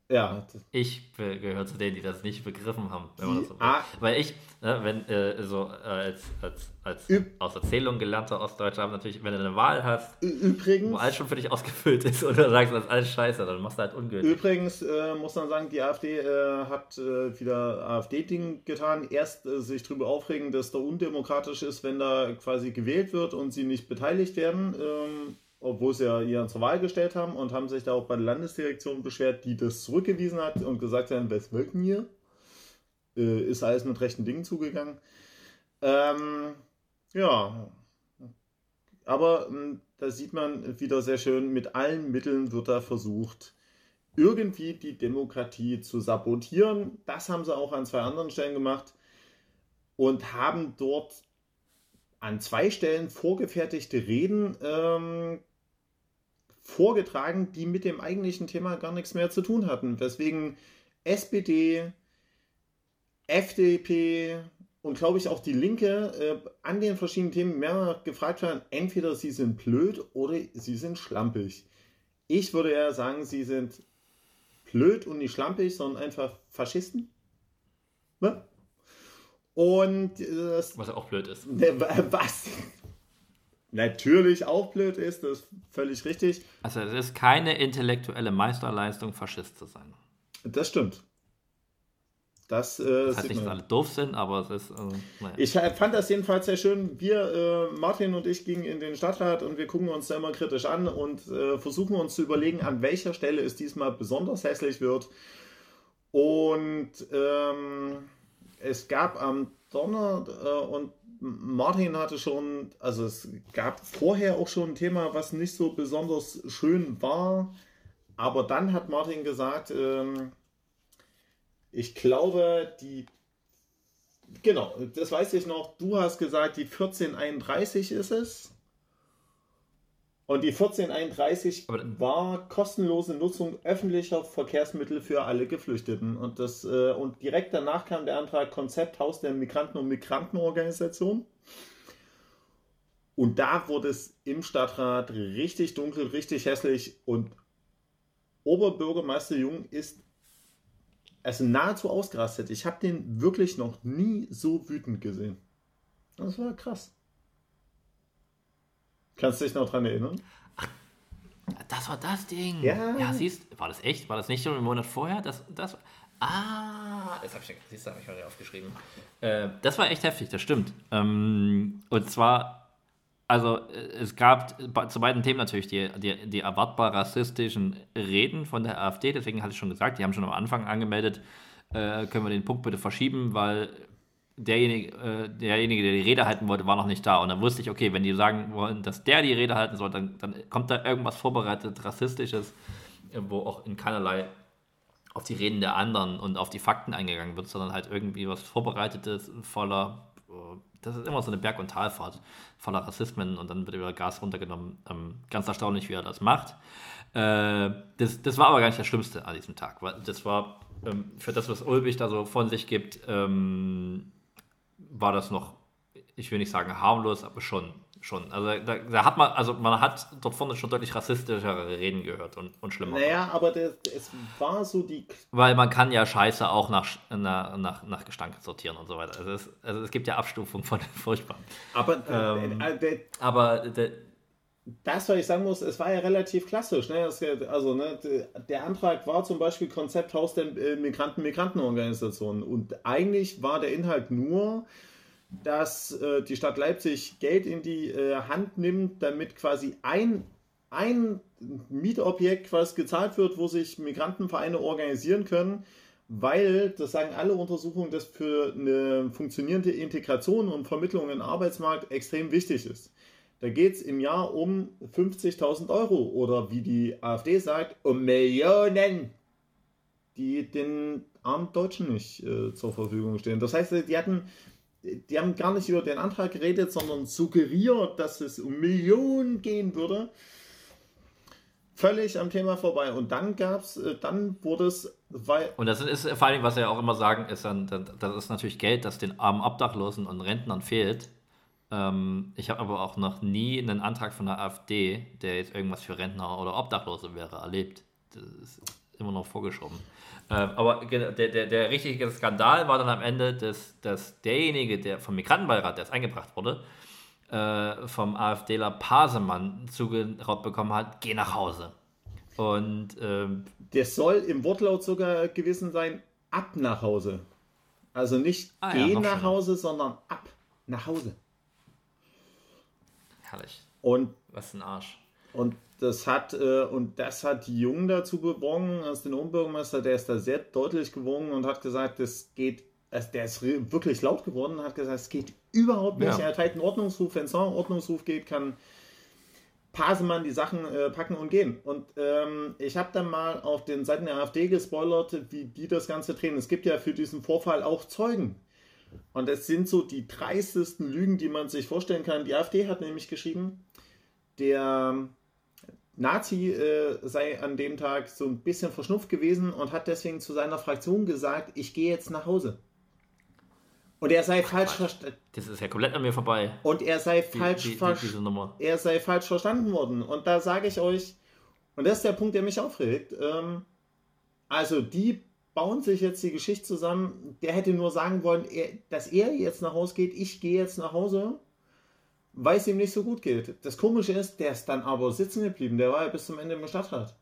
S2: Ja.
S1: Ich gehöre zu denen, die das nicht begriffen haben, wenn man das so Weil ich, ne, wenn äh, so äh, als, als, als aus Erzählung gelernter Ostdeutscher haben natürlich, wenn du eine Wahl hast,
S2: Übrigens,
S1: wo alles schon für dich ausgefüllt ist und du sagst, das ist alles scheiße, dann machst du halt ungültig.
S2: Übrigens äh, muss man sagen, die AfD äh, hat äh, wieder AfD-Ding getan. Erst äh, sich darüber aufregen, dass da undemokratisch ist, wenn da quasi gewählt wird und sie nicht beteiligt werden. Ähm, obwohl sie ja ihren zur Wahl gestellt haben und haben sich da auch bei der Landesdirektion beschwert, die das zurückgewiesen hat und gesagt haben, was wollten hier? Äh, ist alles mit rechten Dingen zugegangen. Ähm, ja, aber äh, da sieht man wieder sehr schön, mit allen Mitteln wird da versucht, irgendwie die Demokratie zu sabotieren. Das haben sie auch an zwei anderen Stellen gemacht und haben dort an zwei Stellen vorgefertigte Reden ähm, vorgetragen, die mit dem eigentlichen Thema gar nichts mehr zu tun hatten. Weswegen SPD, FDP und glaube ich auch die Linke äh, an den verschiedenen Themen mehrmals gefragt werden, entweder sie sind blöd oder sie sind schlampig. Ich würde eher sagen, sie sind blöd und nicht schlampig, sondern einfach Faschisten. Ne? Und äh,
S1: das, was auch blöd ist.
S2: Was? Natürlich auch blöd ist, das ist völlig richtig.
S1: Also es ist keine intellektuelle Meisterleistung, Faschist zu sein.
S2: Das stimmt.
S1: Das, äh, das heißt nicht, dass alle doof sind, aber es ist. Also,
S2: naja. Ich fand das jedenfalls sehr schön. Wir, äh, Martin und ich, gingen in den Stadtrat und wir gucken uns da immer kritisch an und äh, versuchen uns zu überlegen, an welcher Stelle es diesmal besonders hässlich wird. Und ähm, es gab am Donner äh, und Martin hatte schon, also es gab vorher auch schon ein Thema, was nicht so besonders schön war. Aber dann hat Martin gesagt, ähm, ich glaube, die, genau, das weiß ich noch, du hast gesagt, die 1431 ist es. Und die 1431 Aber war kostenlose Nutzung öffentlicher Verkehrsmittel für alle Geflüchteten. Und, das, äh, und direkt danach kam der Antrag Konzepthaus der Migranten- und Migrantenorganisation. Und da wurde es im Stadtrat richtig dunkel, richtig hässlich. Und Oberbürgermeister Jung ist also nahezu ausgerastet. Ich habe den wirklich noch nie so wütend gesehen. Das war krass. Kannst du dich noch dran erinnern? Ach,
S1: das war das Ding. Ja. Ja, siehst war das echt? War das nicht schon einen Monat vorher? Das, das, ah, das habe ich, siehst du, habe ich mal aufgeschrieben. Äh, das war echt heftig, das stimmt. Ähm, und zwar, also es gab zu beiden Themen natürlich die, die, die erwartbar rassistischen Reden von der AfD, deswegen hatte ich schon gesagt, die haben schon am Anfang angemeldet, äh, können wir den Punkt bitte verschieben, weil derjenige, äh, derjenige, der die Rede halten wollte, war noch nicht da. Und dann wusste ich, okay, wenn die sagen wollen, dass der die Rede halten soll, dann, dann kommt da irgendwas vorbereitet, rassistisches, äh, wo auch in keinerlei auf die Reden der anderen und auf die Fakten eingegangen wird, sondern halt irgendwie was Vorbereitetes voller, äh, das ist immer so eine Berg- und Talfahrt voller Rassismen und dann wird über Gas runtergenommen. Ähm, ganz erstaunlich, wie er das macht. Äh, das, das war aber gar nicht das Schlimmste an diesem Tag, weil das war ähm, für das, was Ulbich da so von sich gibt, ähm, war das noch, ich will nicht sagen harmlos, aber schon. schon. Also da, da, hat man, also man hat dort vorne schon deutlich rassistischere Reden gehört und, und schlimmer.
S2: Naja, aber das, es war so die.
S1: Weil man kann ja Scheiße auch nach, nach, nach, nach Gestank sortieren und so weiter. Also es, also es gibt ja Abstufungen von *laughs* furchtbar.
S2: Aber, ähm, äh, äh, aber der, das, was ich sagen muss, es war ja relativ klassisch. Ne? also, ne, der Antrag war zum Beispiel Konzepthaus der äh, Migranten-Migrantenorganisationen. Und eigentlich war der Inhalt nur, dass äh, die Stadt Leipzig Geld in die äh, Hand nimmt, damit quasi ein, ein Mietobjekt was gezahlt wird, wo sich Migrantenvereine organisieren können, weil, das sagen alle Untersuchungen, das für eine funktionierende Integration und Vermittlung im Arbeitsmarkt extrem wichtig ist. Da geht es im Jahr um 50.000 Euro oder wie die AfD sagt, um Millionen, die den armen Deutschen nicht äh, zur Verfügung stehen. Das heißt, die hatten, die haben gar nicht über den Antrag geredet, sondern suggeriert, dass es um Millionen gehen würde. Völlig am Thema vorbei. Und dann gab es, äh, dann wurde es, weil.
S1: Und das ist vor allem, was wir auch immer sagen, ist dann, das ist natürlich Geld, das den armen Obdachlosen und Rentnern fehlt ähm, ich habe aber auch noch nie einen Antrag von der AfD, der jetzt irgendwas für Rentner oder Obdachlose wäre, erlebt. Das ist immer noch vorgeschoben. Ähm, aber der, der, der richtige Skandal war dann am Ende, dass, dass derjenige, der vom Migrantenbeirat, der es eingebracht wurde, äh, vom AfDler Pasemann zugeraubt bekommen hat, geh nach Hause. Und ähm,
S2: der soll im Wortlaut sogar gewesen sein, ab nach Hause. Also nicht ah, geh ja, nach Hause, sondern ab nach Hause.
S1: Herrlich.
S2: Und
S1: was ein Arsch.
S2: Und das hat äh, und das hat Jung dazu bewogen, als den Oberbürgermeister, der ist da sehr deutlich gewogen und hat gesagt, das geht, also der ist wirklich laut geworden und hat gesagt, es geht überhaupt nicht. Ja. Er hat halt einen Ordnungsruf, wenn es einen Ordnungsruf geht, kann Pasemann die Sachen äh, packen und gehen. Und ähm, ich habe dann mal auf den Seiten der AfD gespoilert, wie die das Ganze drehen. Es gibt ja für diesen Vorfall auch Zeugen. Und es sind so die dreistesten Lügen, die man sich vorstellen kann. Die AfD hat nämlich geschrieben, der Nazi äh, sei an dem Tag so ein bisschen verschnupft gewesen und hat deswegen zu seiner Fraktion gesagt, ich gehe jetzt nach Hause. Und er sei Ach, falsch verstanden.
S1: Das ist ja komplett an mir vorbei.
S2: Und er sei falsch die, Er sei falsch verstanden worden. Und da sage ich euch, und das ist der Punkt, der mich aufregt. Ähm, also die bauen sich jetzt die Geschichte zusammen. Der hätte nur sagen wollen, er, dass er jetzt nach Hause geht, ich gehe jetzt nach Hause, weil es ihm nicht so gut geht. Das Komische ist, der ist dann aber sitzen geblieben. Der war ja bis zum Ende im Stadtrat.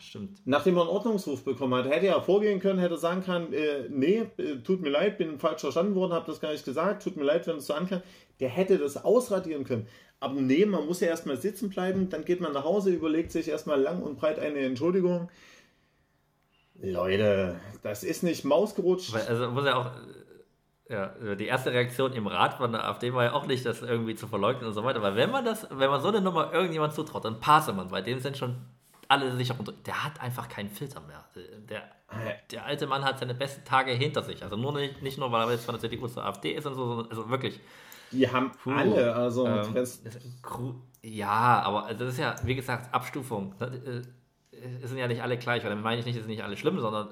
S1: Stimmt.
S2: Nachdem er einen Ordnungsruf bekommen hat, hätte er vorgehen können, hätte sagen können, äh, nee, äh, tut mir leid, bin falsch verstanden worden, habe das gar nicht gesagt, tut mir leid, wenn es so ankam. Der hätte das ausradieren können. Aber nee, man muss ja erstmal sitzen bleiben, dann geht man nach Hause, überlegt sich erstmal lang und breit eine Entschuldigung. Leute, das ist nicht mausgerutscht.
S1: Also muss ja auch. Ja, die erste Reaktion im Rat von der AfD war ja auch nicht, das irgendwie zu verleugnen und so weiter. Weil wenn man das, wenn man so eine Nummer irgendjemand zutraut, dann passe man, bei dem sind schon alle sicher unter. Der hat einfach keinen Filter mehr. Der, der alte Mann hat seine besten Tage hinter sich. Also nur nicht, nicht nur, weil er jetzt von der CDU zur AfD ist und so, sondern also wirklich.
S2: Die haben Puh, alle, also ähm,
S1: ja, aber das ist ja, wie gesagt, Abstufung. Äh, es sind ja nicht alle gleich, weil dann meine ich nicht, es sind nicht alle schlimm, sondern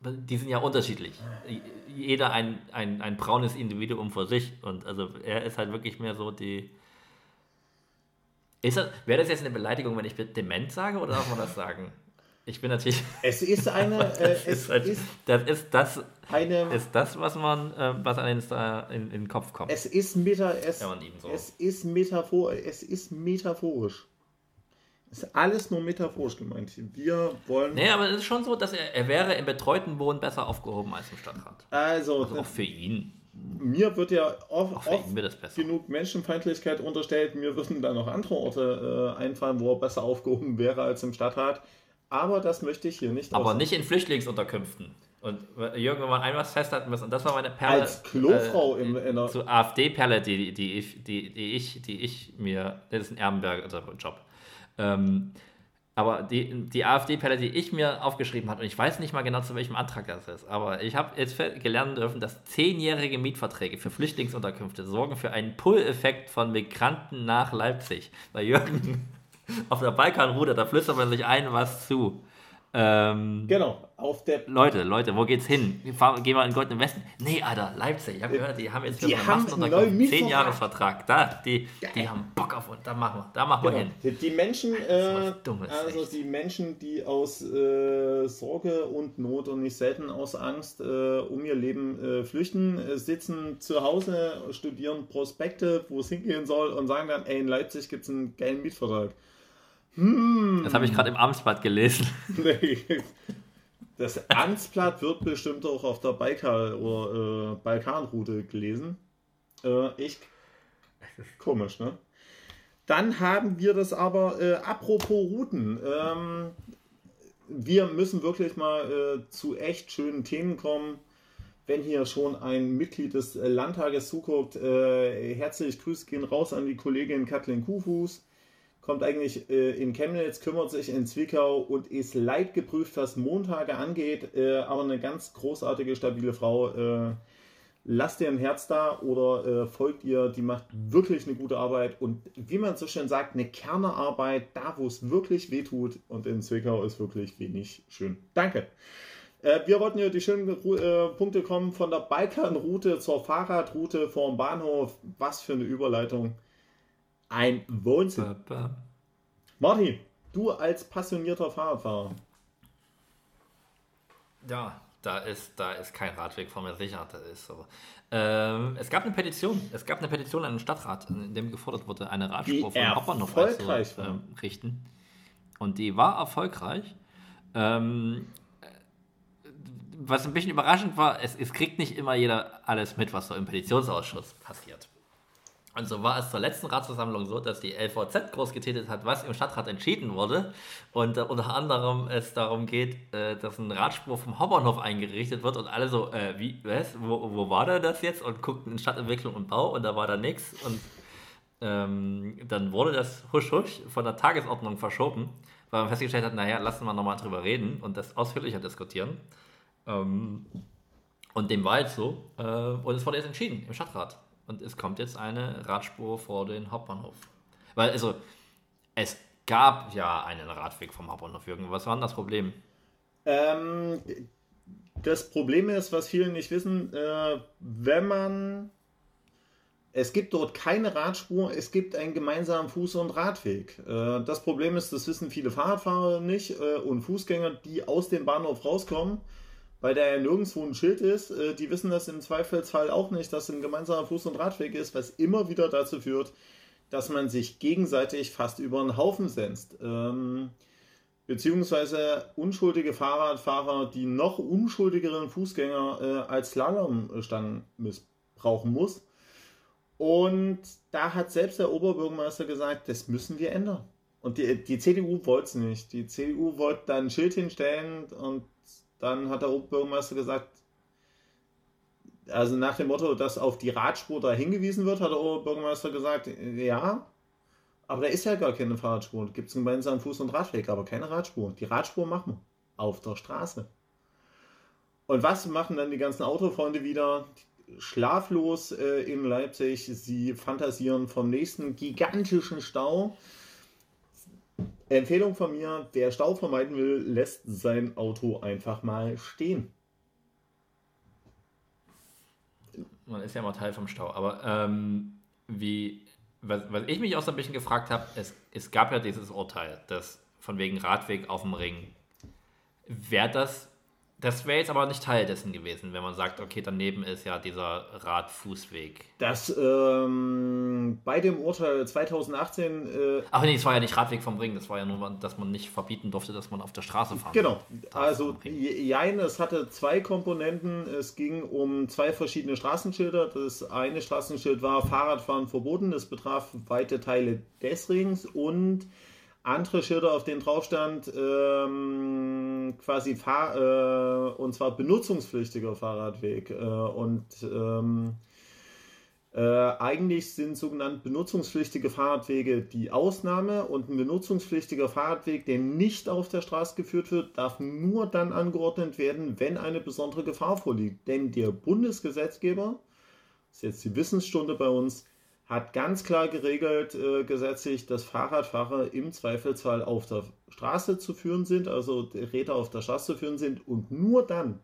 S1: die sind ja unterschiedlich. Jeder ein, ein, ein braunes Individuum für sich. Und also er ist halt wirklich mehr so die. Wäre das jetzt eine Beleidigung, wenn ich dement sage, oder darf man das sagen? Ich bin natürlich. *laughs*
S2: Es ist eine. *laughs* Äh, es
S1: ist, halt, ist, das ist das. Eine, ist das, was man, äh, was einem in, in, den Kopf kommt.
S2: Es ist meta, es, so. es ist metaphor, es ist metaphorisch. Ist alles nur metaphorisch gemeint. Wir wollen.
S1: Nee, aber es ist schon so, dass er, er wäre im betreuten Wohnen besser aufgehoben als im Stadtrat.
S2: Also,
S1: also auch für ihn.
S2: Mir wird ja oft, oft genug Menschenfeindlichkeit unterstellt. Mir würden da noch andere Orte äh, einfallen, wo er besser aufgehoben wäre als im Stadtrat. Aber das möchte ich hier nicht.
S1: Aber nicht in Flüchtlingsunterkünften. Und Jürgen, wenn man einmal festhalten muss, und das war meine Perle.
S2: Als Klofrau äh, in, in
S1: der. Zu AfD-Perle, die, die, die, die, die, ich, die ich mir. Das ist ein Erbenberger Job. Ähm, aber die, die AfD-Perle, die ich mir aufgeschrieben habe, und ich weiß nicht mal genau, zu welchem Antrag das ist, aber ich habe jetzt gelernt dürfen, dass zehnjährige Mietverträge für Flüchtlingsunterkünfte sorgen für einen Pull-Effekt von Migranten nach Leipzig. Weil Jürgen *laughs* auf der Balkanroute, da flüstert man sich ein was zu. Ähm,
S2: genau, auf der.
S1: Leute, Leute, wo geht's hin? Fahren, gehen wir in Goldenen Westen? Nee, Alter, Leipzig. Ich habe gehört, die haben jetzt
S2: die haben einen 10
S1: Jahre Vertrag. Da, die, die haben Bock auf uns. Da machen wir, da machen genau. wir
S2: hin. Die Menschen, äh, Dummes, also echt. die Menschen, die aus äh, Sorge und Not und nicht selten aus Angst äh, um ihr Leben äh, flüchten, äh, sitzen zu Hause, studieren Prospekte, wo es hingehen soll und sagen dann, ey, in Leipzig gibt es einen geilen Mietvertrag.
S1: Hm. Das habe ich gerade im Amtsblatt gelesen. *laughs*
S2: Das Amtsblatt wird bestimmt auch auf der Baikal oder äh, Balkanroute gelesen. Äh, ich. Komisch, ne? Dann haben wir das aber, äh, apropos Routen. Ähm, wir müssen wirklich mal äh, zu echt schönen Themen kommen. Wenn hier schon ein Mitglied des Landtages zuguckt, äh, herzlich Grüße gehen raus an die Kollegin Kathleen Kufus kommt eigentlich äh, in Chemnitz, kümmert sich in Zwickau und ist leidgeprüft, was Montage angeht, äh, aber eine ganz großartige, stabile Frau. Äh, lasst ihr ein Herz da oder äh, folgt ihr, die macht wirklich eine gute Arbeit und wie man so schön sagt, eine Kernearbeit, da wo es wirklich weh tut und in Zwickau ist wirklich wenig schön. Danke. Äh, wir wollten ja die schönen äh, Punkte kommen von der Balkanroute zur Fahrradroute vom Bahnhof. Was für eine Überleitung ein Wohnzimmer. Martin, du als passionierter Fahrradfahrer.
S1: Ja, da ist, da ist kein Radweg vor mir sicher. Das ist so. Ähm, es gab eine Petition. Es gab eine Petition an den Stadtrat, in dem gefordert wurde, eine Radspur
S2: von Hauptbahnhof zu
S1: ähm, richten. Und die war erfolgreich. Ähm, was ein bisschen überraschend war, es, es kriegt nicht immer jeder alles mit, was so im Petitionsausschuss passiert. Und so war es zur letzten Ratsversammlung so, dass die LVZ groß getätigt hat, was im Stadtrat entschieden wurde. Und äh, unter anderem es darum geht, äh, dass ein Radspur vom Hauptbahnhof eingerichtet wird und alle so, äh, wie, was, wo, wo war da das jetzt? Und guckten in Stadtentwicklung und Bau und da war da nichts. Und ähm, dann wurde das husch husch von der Tagesordnung verschoben, weil man festgestellt hat, naja, lassen wir nochmal drüber reden und das ausführlicher diskutieren. Ähm, und dem war jetzt so. Äh, und es wurde jetzt entschieden im Stadtrat. Und es kommt jetzt eine Radspur vor den Hauptbahnhof. Weil, also, es gab ja einen Radweg vom Hauptbahnhof, Jürgen. Was war denn das Problem?
S2: Ähm, das Problem ist, was viele nicht wissen, äh, wenn man. Es gibt dort keine Radspur, es gibt einen gemeinsamen Fuß- und Radweg. Äh, das Problem ist, das wissen viele Fahrradfahrer nicht äh, und Fußgänger, die aus dem Bahnhof rauskommen weil da ja nirgendwo ein Schild ist. Äh, die wissen das im Zweifelsfall auch nicht, dass ein gemeinsamer Fuß- und Radweg ist, was immer wieder dazu führt, dass man sich gegenseitig fast über den Haufen setzt. Ähm, beziehungsweise unschuldige Fahrradfahrer, die noch unschuldigeren Fußgänger äh, als Slalomstangen missbrauchen muss. Und da hat selbst der Oberbürgermeister gesagt, das müssen wir ändern. Und die, die CDU wollte es nicht. Die CDU wollte da ein Schild hinstellen und dann hat der Oberbürgermeister gesagt, also nach dem Motto, dass auf die Radspur da hingewiesen wird, hat der Oberbürgermeister gesagt, ja, aber da ist ja gar keine Fahrradspur. Da gibt es einen gemeinsamen Fuß- und Radweg, aber keine Radspur. Die Radspur machen wir auf der Straße. Und was machen dann die ganzen Autofreunde wieder? schlaflos äh, in Leipzig. Sie fantasieren vom nächsten gigantischen Stau. Empfehlung von mir, wer Stau vermeiden will, lässt sein Auto einfach mal stehen.
S1: Man ist ja immer Teil vom Stau. Aber ähm, wie, was, was ich mich auch so ein bisschen gefragt habe, es, es gab ja dieses Urteil, das von wegen Radweg auf dem Ring. Wäre das das wäre jetzt aber nicht Teil dessen gewesen, wenn man sagt, okay, daneben ist ja dieser Radfußweg.
S2: Das ähm, bei dem Urteil 2018. Äh,
S1: Ach nee, es war ja nicht Radweg vom Ring, das war ja nur, dass man nicht verbieten durfte, dass man auf der Straße fahren
S2: Genau. Also, jein, es hatte zwei Komponenten. Es ging um zwei verschiedene Straßenschilder. Das eine Straßenschild war Fahrradfahren verboten, das betraf weite Teile des Rings und andere Schilder, auf denen drauf stand, ähm, quasi Fahr äh, und zwar benutzungspflichtiger Fahrradweg. Äh, und ähm, äh, eigentlich sind sogenannte benutzungspflichtige Fahrradwege die Ausnahme und ein benutzungspflichtiger Fahrradweg, der nicht auf der Straße geführt wird, darf nur dann angeordnet werden, wenn eine besondere Gefahr vorliegt. Denn der Bundesgesetzgeber, das ist jetzt die Wissensstunde bei uns, hat ganz klar geregelt äh, gesetzlich, dass Fahrradfahrer im Zweifelsfall auf der Straße zu führen sind, also Räder auf der Straße zu führen sind und nur dann,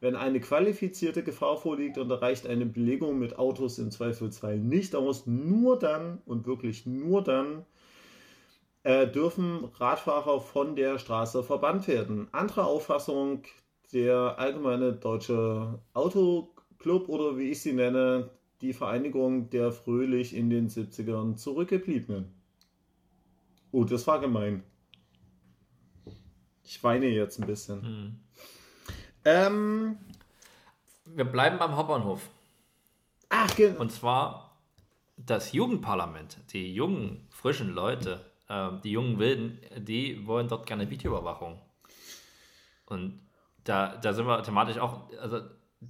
S2: wenn eine qualifizierte Gefahr vorliegt und erreicht eine Belegung mit Autos im Zweifelsfall nicht aus, nur dann und wirklich nur dann äh, dürfen Radfahrer von der Straße verbannt werden. Andere Auffassung, der allgemeine deutsche Autoclub oder wie ich sie nenne, die Vereinigung der fröhlich in den 70ern zurückgebliebenen. Oh, das war gemein. Ich weine jetzt ein bisschen. Hm.
S1: Ähm, Wir bleiben beim Hauptbahnhof. Ach, genau. Und zwar das Jugendparlament, die jungen, frischen Leute, äh, die jungen Wilden, die wollen dort gerne Videoüberwachung. Und da, da sind wir thematisch auch, also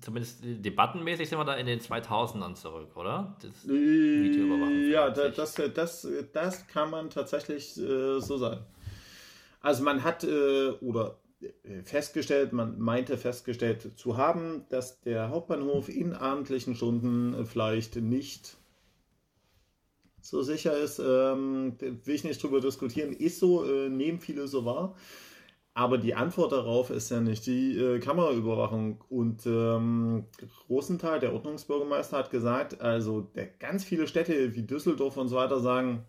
S1: zumindest debattenmäßig sind wir da in den 2000ern zurück, oder? Das
S2: äh, ja, das, das, das kann man tatsächlich äh, so sagen. Also man hat äh, oder äh, festgestellt, man meinte festgestellt zu haben, dass der Hauptbahnhof in abendlichen Stunden vielleicht nicht so sicher ist. Ähm, will ich nicht drüber diskutieren. Ist so, äh, nehmen viele so wahr. Aber die Antwort darauf ist ja nicht die äh, Kameraüberwachung. Und ähm, Rosenthal, der Ordnungsbürgermeister, hat gesagt, also der, ganz viele Städte wie Düsseldorf und so weiter sagen,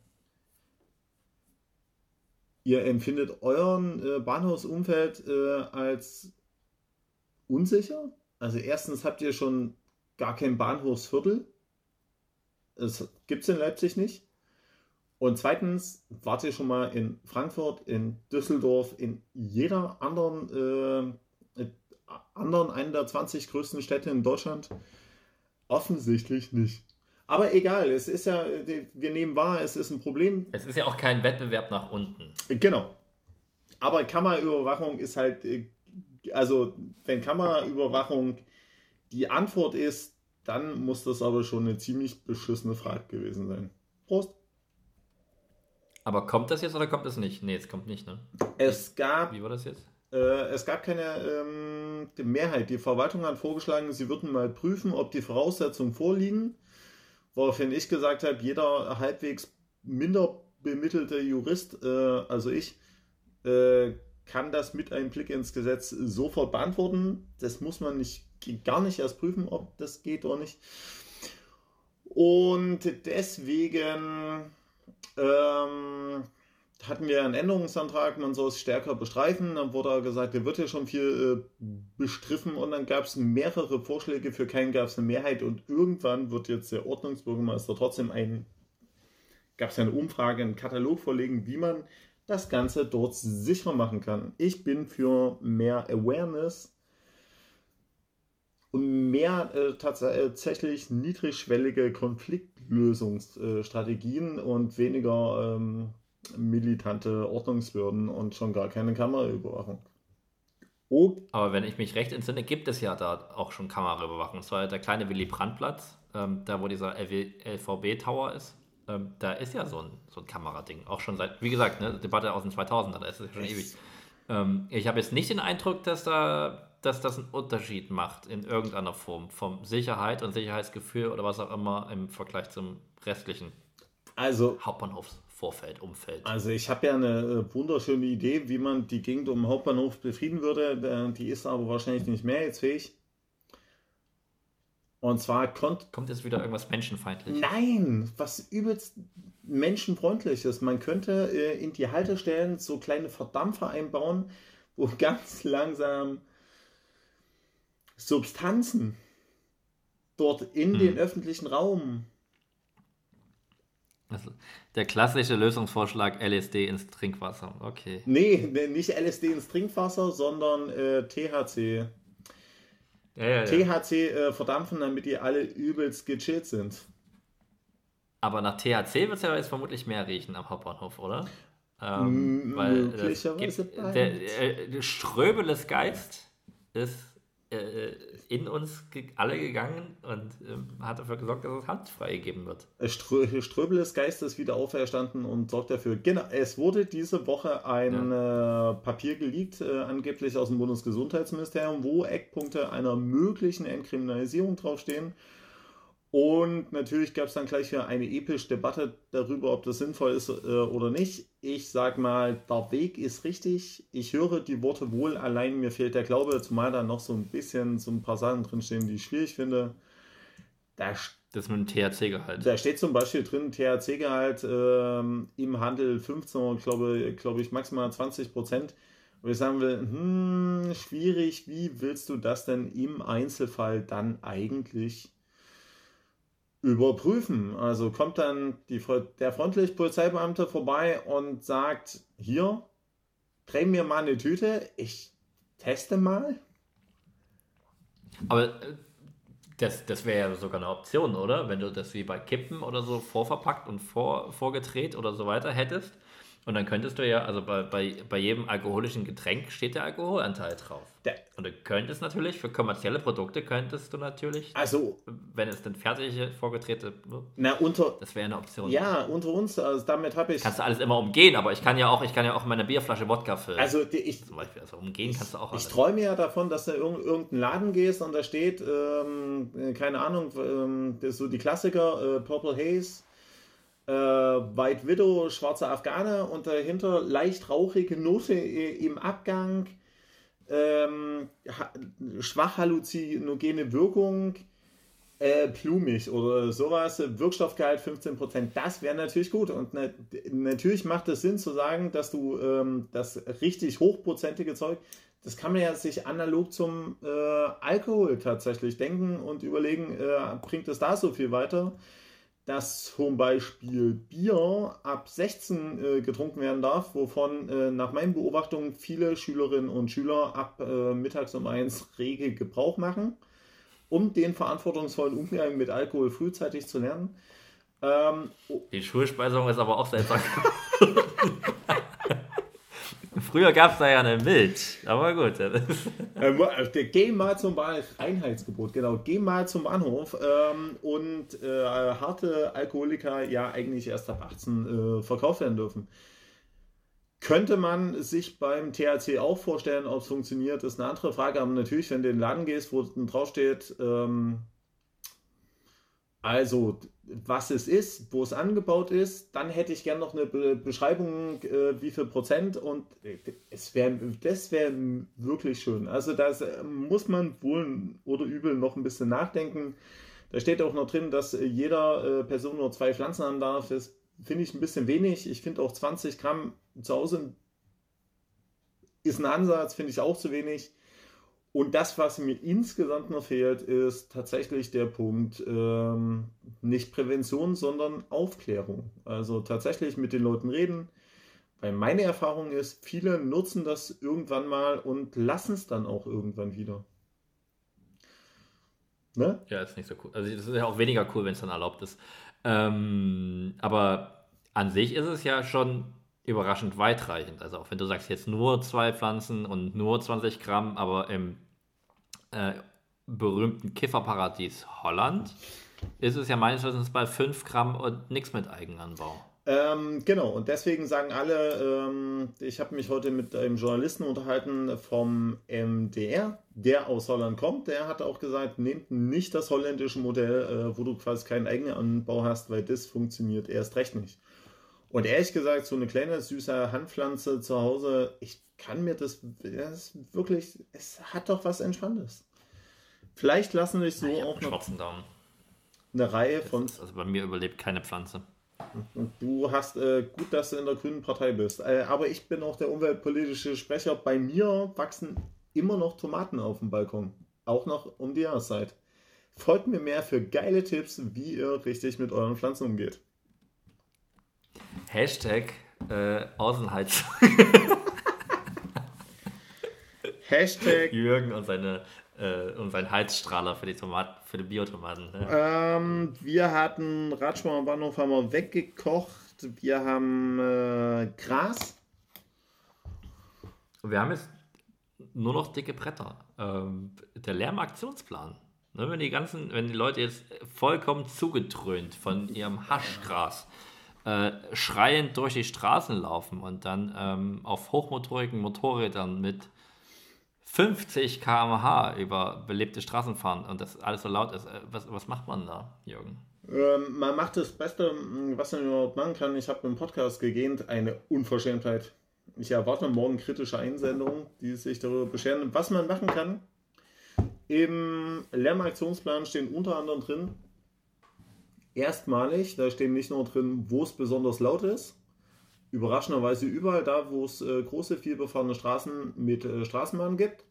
S2: ihr empfindet euren äh, Bahnhofsumfeld äh, als unsicher. Also erstens habt ihr schon gar kein Bahnhofsviertel. Das gibt es in Leipzig nicht. Und zweitens, wart ihr schon mal in Frankfurt, in Düsseldorf, in jeder anderen, äh, anderen einen der 20 größten Städte in Deutschland? Offensichtlich nicht. Aber egal, es ist ja, wir nehmen wahr, es ist ein Problem.
S1: Es ist ja auch kein Wettbewerb nach unten.
S2: Genau. Aber Kameraüberwachung ist halt, äh, also wenn Kameraüberwachung die Antwort ist, dann muss das aber schon eine ziemlich beschissene Frage gewesen sein. Prost.
S1: Aber kommt das jetzt oder kommt es nicht? Nee, es kommt nicht, ne?
S2: Es gab.
S1: Wie war das jetzt?
S2: Äh, es gab keine ähm, Mehrheit. Die Verwaltung hat vorgeschlagen, sie würden mal prüfen, ob die Voraussetzungen vorliegen. Woraufhin ich gesagt habe, jeder halbwegs minder bemittelte Jurist, äh, also ich, äh, kann das mit einem Blick ins Gesetz sofort beantworten. Das muss man nicht, gar nicht erst prüfen, ob das geht oder nicht. Und deswegen ähm, hatten wir einen Änderungsantrag, man soll es stärker bestreifen. Dann wurde gesagt, da wird ja schon viel äh, bestriffen und dann gab es mehrere Vorschläge, für keinen gab es eine Mehrheit und irgendwann wird jetzt der Ordnungsbürgermeister trotzdem ein, gab es eine Umfrage, einen Katalog vorlegen, wie man das Ganze dort sicher machen kann. Ich bin für mehr Awareness und mehr äh, tatsächlich niedrigschwellige Konfliktlösungsstrategien und weniger ähm, militante Ordnungsbürden und schon gar keine Kameraüberwachung.
S1: Oh. Aber wenn ich mich recht entsinne, gibt es ja da auch schon Kameraüberwachung. Und zwar der kleine Willy Brandt-Platz, ähm, da wo dieser LVB-Tower ist. Ähm, da ist ja so ein, so ein Kamerading. Auch schon seit, wie gesagt, ne, Debatte aus den 2000er, da ist es schon ewig. Ähm, ich habe jetzt nicht den Eindruck, dass da dass das einen Unterschied macht in irgendeiner Form vom Sicherheit und Sicherheitsgefühl oder was auch immer im Vergleich zum restlichen
S2: Also,
S1: Hauptbahnhofsvorfeld, Umfeld?
S2: also ich habe ja eine äh, wunderschöne Idee, wie man die Gegend um den Hauptbahnhof befrieden würde. Äh, Die ist aber wahrscheinlich nicht mehrheitsfähig. Und zwar konnte
S1: Kommt jetzt wieder irgendwas menschenfeindliches?
S2: Nein, was übelst menschenfreundliches. Man könnte äh, in die Haltestellen so kleine Verdampfer einbauen, wo *laughs* ganz langsam Substanzen dort in
S1: Hm.
S2: den öffentlichen Raum.
S1: Der klassische Lösungsvorschlag LSD ins Trinkwasser. Okay.
S2: Nee, ne, nicht LSD ins Trinkwasser, sondern äh, THC.
S1: Ja, ja.
S2: THC äh, verdampfen, damit die alle übelst gechillt sind.
S1: Aber nach THC wird es ja jetzt vermutlich mehr riechen am Hauptbahnhof, oder? Ähm, weil
S2: möglicherweise
S1: gibt,
S2: bald.
S1: der äh, Ströbeles Geist ist in uns alle gegangen und ähm, hat dafür gesorgt, dass es handfrei gegeben wird.
S2: Strö Ströbel des Geistes wieder auferstanden und sorgt dafür. Genau, es wurde diese Woche ein äh, Papier geleakt, äh, angeblich aus dem Bundesgesundheitsministerium, wo Eckpunkte einer möglichen Entkriminalisierung draufstehen. Und natürlich gab es dann gleich wieder eine epische Debatte darüber, ob das sinnvoll ist äh, oder nicht. Ich sag mal, der Weg ist richtig. Ich höre die Worte wohl, allein mir fehlt der Glaube, zumal da noch so ein bisschen so ein paar Sachen drinstehen, die ich schwierig finde. Da
S1: Das mit dem THC-Gehalt.
S2: da steht zum Beispiel drin, THC-Gehalt ähm, im Handel 15 oder glaube, glaube ich maximal 20 Prozent. Und ich sagen will, hm, schwierig, wie willst du das denn im Einzelfall dann eigentlich überprüfen? Also kommt dann die, der freundliche Polizeibeamte vorbei und sagt, hier, dreh mir mal eine Tüte, ich teste mal.
S1: Aber äh, das, das wäre ja sogar eine Option, oder? Wenn du das wie bei Kippen oder so vorverpackt und vor, vorgedreht oder so weiter hättest. Und dann könntest du ja, also bei, bei, bei jedem alkoholischen Getränk steht der Alkoholanteil drauf.
S2: Der-
S1: Und du könntest natürlich, für kommerzielle Produkte könntest du natürlich,
S2: Also,
S1: wenn es denn fertige, vorgedrehte,
S2: na, unter,
S1: das wäre eine Option.
S2: ja, unter uns, also damit habe ich.
S1: Kannst du alles immer umgehen, aber ich kann ja auch, ich kann ja auch meine Bierflasche Wodka füllen.
S2: Also, die, ich,
S1: zum Beispiel. Also umgehen kannst du auch
S2: Ich
S1: alles.
S2: träume ja davon, dass du in irg- irgendeinen Laden gehst und da steht, ähm, äh, keine Ahnung, ähm, so die Klassiker, äh, Purple Haze, äh, White Widow, schwarze Afghane und dahinter leicht rauchige Note im Abgang, ähm, ha schwach halluzinogene Wirkung, äh, plumig oder sowas, Wirkstoffgehalt 15%, das wäre natürlich gut. Und na natürlich macht es Sinn zu sagen, dass du ähm, das richtig hochprozentige Zeug, das kann man ja sich analog zum äh, Alkohol tatsächlich denken und überlegen, äh, bringt es da so viel weiter? Dass zum Beispiel Bier ab 16 äh, getrunken werden darf, wovon äh, nach meinen Beobachtungen viele Schülerinnen und Schüler ab äh, mittags um eins rege Gebrauch machen um den verantwortungsvollen Umgang mit Alkohol frühzeitig zu lernen. Ähm, oh,
S1: Die Schulspeisung ist aber auch seltsam. *laughs* *laughs* Früher gab es da ja eine Milch, aber gut.
S2: äh, der geh mal zum Bahnhof, Reinheitsgebot, genau, geh mal zum Bahnhof ähm, und äh, harte Alkoholiker ja eigentlich erst ab 18 äh, verkauft werden dürfen. Könnte man sich beim THC auch vorstellen, ob es funktioniert, ist eine andere Frage. Aber natürlich, wenn du in den Laden gehst, wo dann draufsteht, ähm, also was es ist, wo es angebaut ist, dann hätte ich gerne noch eine Be Beschreibung, äh, wie viel Prozent und äh, es wär, das wäre wirklich schön. Also da muss man wohl oder übel noch ein bisschen nachdenken. Da steht auch noch drin, dass äh, jeder äh, Person nur zwei Pflanzen haben darf. Das finde ich ein bisschen wenig. Ich finde auch 20 Gramm zu Hause ist ein Ansatz, finde ich auch zu wenig. Und das, was mir insgesamt noch fehlt, ist tatsächlich der Punkt, ähm, nicht Prävention, sondern Aufklärung. Also tatsächlich mit den Leuten reden. Weil meine Erfahrung ist, viele nutzen das irgendwann mal und lassen es dann auch irgendwann wieder. Ne?
S1: Ja, ist nicht so cool. Also das ist ja auch weniger cool, wenn es dann erlaubt ist. Ähm, aber an sich ist es ja schon überraschend weitreichend. Also auch wenn du sagst, jetzt nur zwei Pflanzen und nur 20 Gramm, aber im äh, berühmten Kifferparadies Holland ist es ja meines Wissens bei 5 Gramm und nichts mit Eigenanbau.
S2: Ähm, genau, und deswegen sagen alle, ähm, ich habe mich heute mit einem Journalisten unterhalten vom MDR, der aus Holland kommt. Der hat auch gesagt, nehmt nicht das holländische Modell, äh, wo du quasi keinen eigenen Anbau hast, weil das funktioniert erst recht nicht. Und ehrlich gesagt, so eine kleine süße Handpflanze zu Hause, ich kann mir das, das wirklich, es hat doch was Entspanntes. Vielleicht lassen sich so
S1: Ja, ich
S2: auch noch
S1: Daumen.
S2: eine Reihe von
S1: also bei mir überlebt keine Pflanze.
S2: Und du hast äh, gut, dass du in der grünen Partei bist. Äh, aber ich bin auch der umweltpolitische Sprecher. Bei mir wachsen immer noch Tomaten auf dem Balkon. Auch noch um die Jahreszeit. Folgt mir mehr für geile Tipps, wie ihr richtig mit euren Pflanzen umgeht.
S1: Hashtag äh, Außenheizung.
S2: Hashtag.
S1: Jürgen und seine äh, und sein Heizstrahler für die Tomaten, für die Biotomaten. Ne?
S2: Ähm, wir hatten Ratschmar am Bahnhof haben wir weggekocht. Wir haben äh, Gras.
S1: Wir haben jetzt nur noch dicke Bretter. Ähm, der Lärmaktionsplan. Ne, wenn die ganzen, wenn die Leute jetzt vollkommen zugedröhnt von ihrem Haschgras äh, schreiend durch die Straßen laufen und dann ähm, auf hochmotorigen Motorrädern mit 50 km/h über belebte Straßen fahren und das alles so laut ist, äh, was, was macht man da, Jürgen?
S2: Ähm, man macht das Beste, mh, was man überhaupt machen kann. Ich habe im Podcast gegähnt, eine Unverschämtheit. Ich erwarte morgen kritische Einsendungen, die sich darüber beschweren, was man machen kann. Im Lärmaktionsplan stehen unter anderem drin, erstmalig, da stehen nicht nur drin, wo es besonders laut ist, überraschenderweise überall da, wo es äh, große, vielbefahrene Straßen mit äh, Straßenbahn gibt,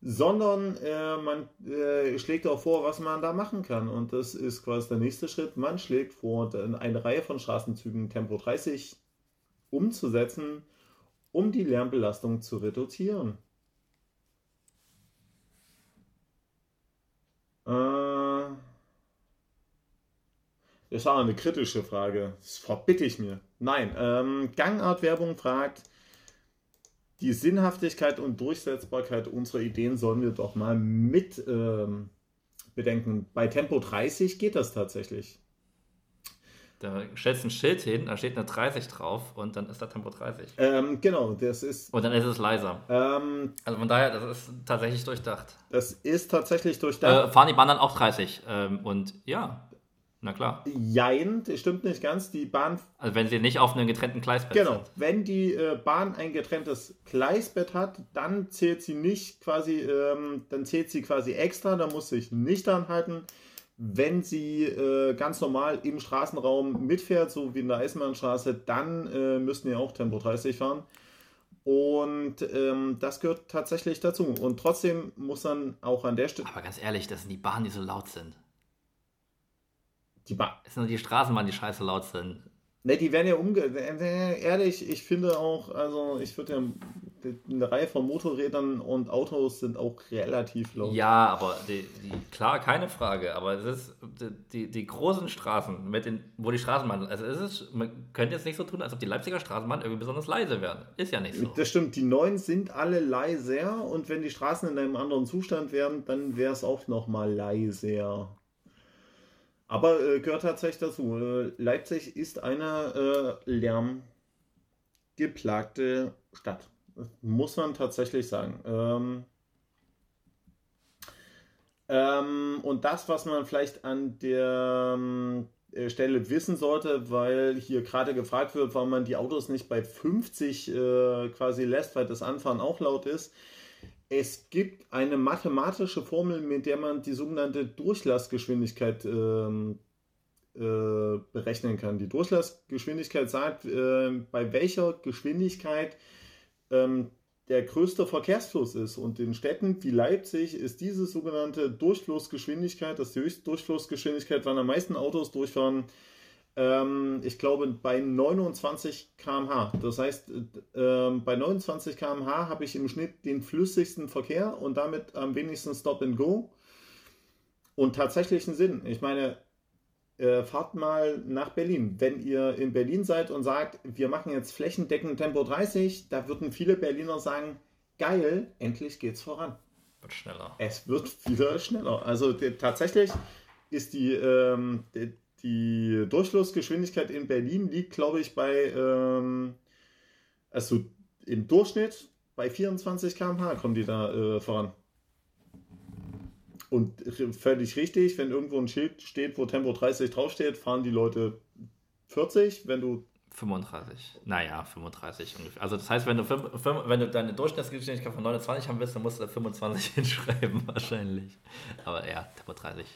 S2: sondern äh, man äh, schlägt auch vor, was man da machen kann. Und das ist quasi der nächste Schritt. Man schlägt vor, eine Reihe von Straßenzügen Tempo 30 umzusetzen, um die Lärmbelastung zu reduzieren. Äh, das war eine kritische Frage. Das verbitte ich mir. Nein, ähm, Gangart-Werbung fragt, die Sinnhaftigkeit und Durchsetzbarkeit unserer Ideen sollen wir doch mal mit ähm, bedenken. Bei Tempo 30 geht das tatsächlich.
S1: Da stellst du ein Schild hin, da steht eine 30 drauf und dann ist da Tempo 30.
S2: Ähm, genau, das ist,
S1: Und dann ist es leiser.
S2: ähm,
S1: Also von daher, das ist tatsächlich durchdacht.
S2: das ist tatsächlich durchdacht.
S1: Äh, fahren die Bahn dann auch 30? Ähm, und ja, na klar.
S2: Jein, das stimmt nicht ganz. Die Bahn
S1: Also wenn sie nicht auf einem getrennten Gleisbett
S2: Genau,
S1: sind.
S2: wenn die äh, Bahn ein getrenntes Gleisbett hat, dann zählt sie nicht quasi, ähm, dann zählt sie quasi extra, da muss sich nicht anhalten. Wenn sie äh, ganz normal im Straßenraum mitfährt, so wie in der Eisenbahnstraße, dann äh, müssen wir auch Tempo 30 fahren. Und ähm, das gehört tatsächlich dazu. Und trotzdem muss dann auch an der Stelle
S1: Aber ganz ehrlich, das sind die Bahnen, die so laut sind.
S2: Die Bahn.
S1: Es sind nur die Straßenbahnen, die scheiße laut sind.
S2: Ne, die werden ja umge... Ehrlich, ich finde auch, also ich würde ja... Eine Reihe von Motorrädern und Autos sind auch relativ laut.
S1: Ja, aber die, die, klar, keine Frage. Aber es ist die, die großen Straßen, mit den, wo die Straßenbahn. Also es ist, man könnte jetzt nicht so tun, als ob die Leipziger Straßenbahn irgendwie besonders leise wären. Ist ja nicht so.
S2: Das stimmt, die neuen sind alle leiser und wenn die Straßen in einem anderen Zustand wären, dann wäre es auch nochmal leiser. Aber äh, gehört tatsächlich dazu. Äh, Leipzig ist eine äh, lärmgeplagte Stadt. Muss man tatsächlich sagen. Ähm, ähm, und das, was man vielleicht an der ähm, äh, Stelle wissen sollte, weil hier gerade gefragt wird, warum man die Autos nicht bei 50 äh, quasi lässt, weil das Anfahren auch laut ist. Es gibt eine mathematische Formel, mit der man die sogenannte Durchlassgeschwindigkeit ähm, äh, berechnen kann. Die Durchlassgeschwindigkeit sagt, äh, bei welcher Geschwindigkeit ähm, der größte Verkehrsfluss ist. Und in Städten wie Leipzig ist diese sogenannte Durchflussgeschwindigkeit, das ist die höchste Durchflussgeschwindigkeit, wann am meisten Autos durchfahren, ich glaube bei 29 km/h. Das heißt, äh, bei 29 km/h habe ich im Schnitt den flüssigsten Verkehr und damit am wenigsten Stop and Go. Und tatsächlichen Sinn. Ich meine, äh, fahrt mal nach Berlin. Wenn ihr in Berlin seid und sagt, wir machen jetzt flächendeckend Tempo 30, da würden viele Berliner sagen, geil, endlich geht's voran.
S1: Wird schneller.
S2: Es wird wieder schneller. Also tatsächlich ist die, ähm, die, Durchflussgeschwindigkeit in Berlin liegt, glaube ich, bei, ähm, also im Durchschnitt bei 24 km/h kommen die da äh, voran. Und völlig richtig, wenn irgendwo ein Schild steht, wo Tempo 30 draufsteht, fahren die Leute 40. Wenn du
S1: 35. Naja, 35 ungefähr. Also das heißt, wenn du, wenn du deine Durchschnittsgeschwindigkeit von 29 haben willst, dann musst du da 25 *laughs* hinschreiben wahrscheinlich. Aber ja, Tempo 30.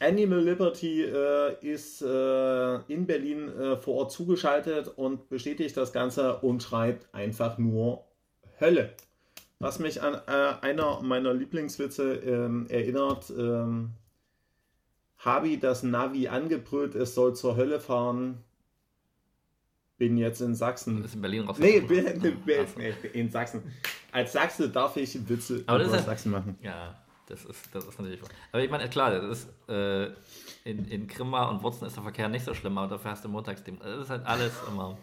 S2: Animal Liberty äh, ist äh, in Berlin äh, vor Ort zugeschaltet und bestätigt das Ganze und schreibt einfach nur Hölle. Was mich an äh, einer meiner Lieblingswitze ähm, erinnert, ähm, habe das Navi angebrüllt, es soll zur Hölle fahren. Bin jetzt in Sachsen.
S1: Ist in Berlin raus.
S2: Nee, bin, bin, bin, in Sachsen. Als Sachse darf ich Witze
S1: Aber das
S2: über Sachsen machen.
S1: Ja, das ist, das ist natürlich. Aber ich meine, klar, das ist äh, in, in Grimma und Wurzen ist der Verkehr nicht so schlimm, aber dafür hast du Montagsdem. Das ist halt alles immer.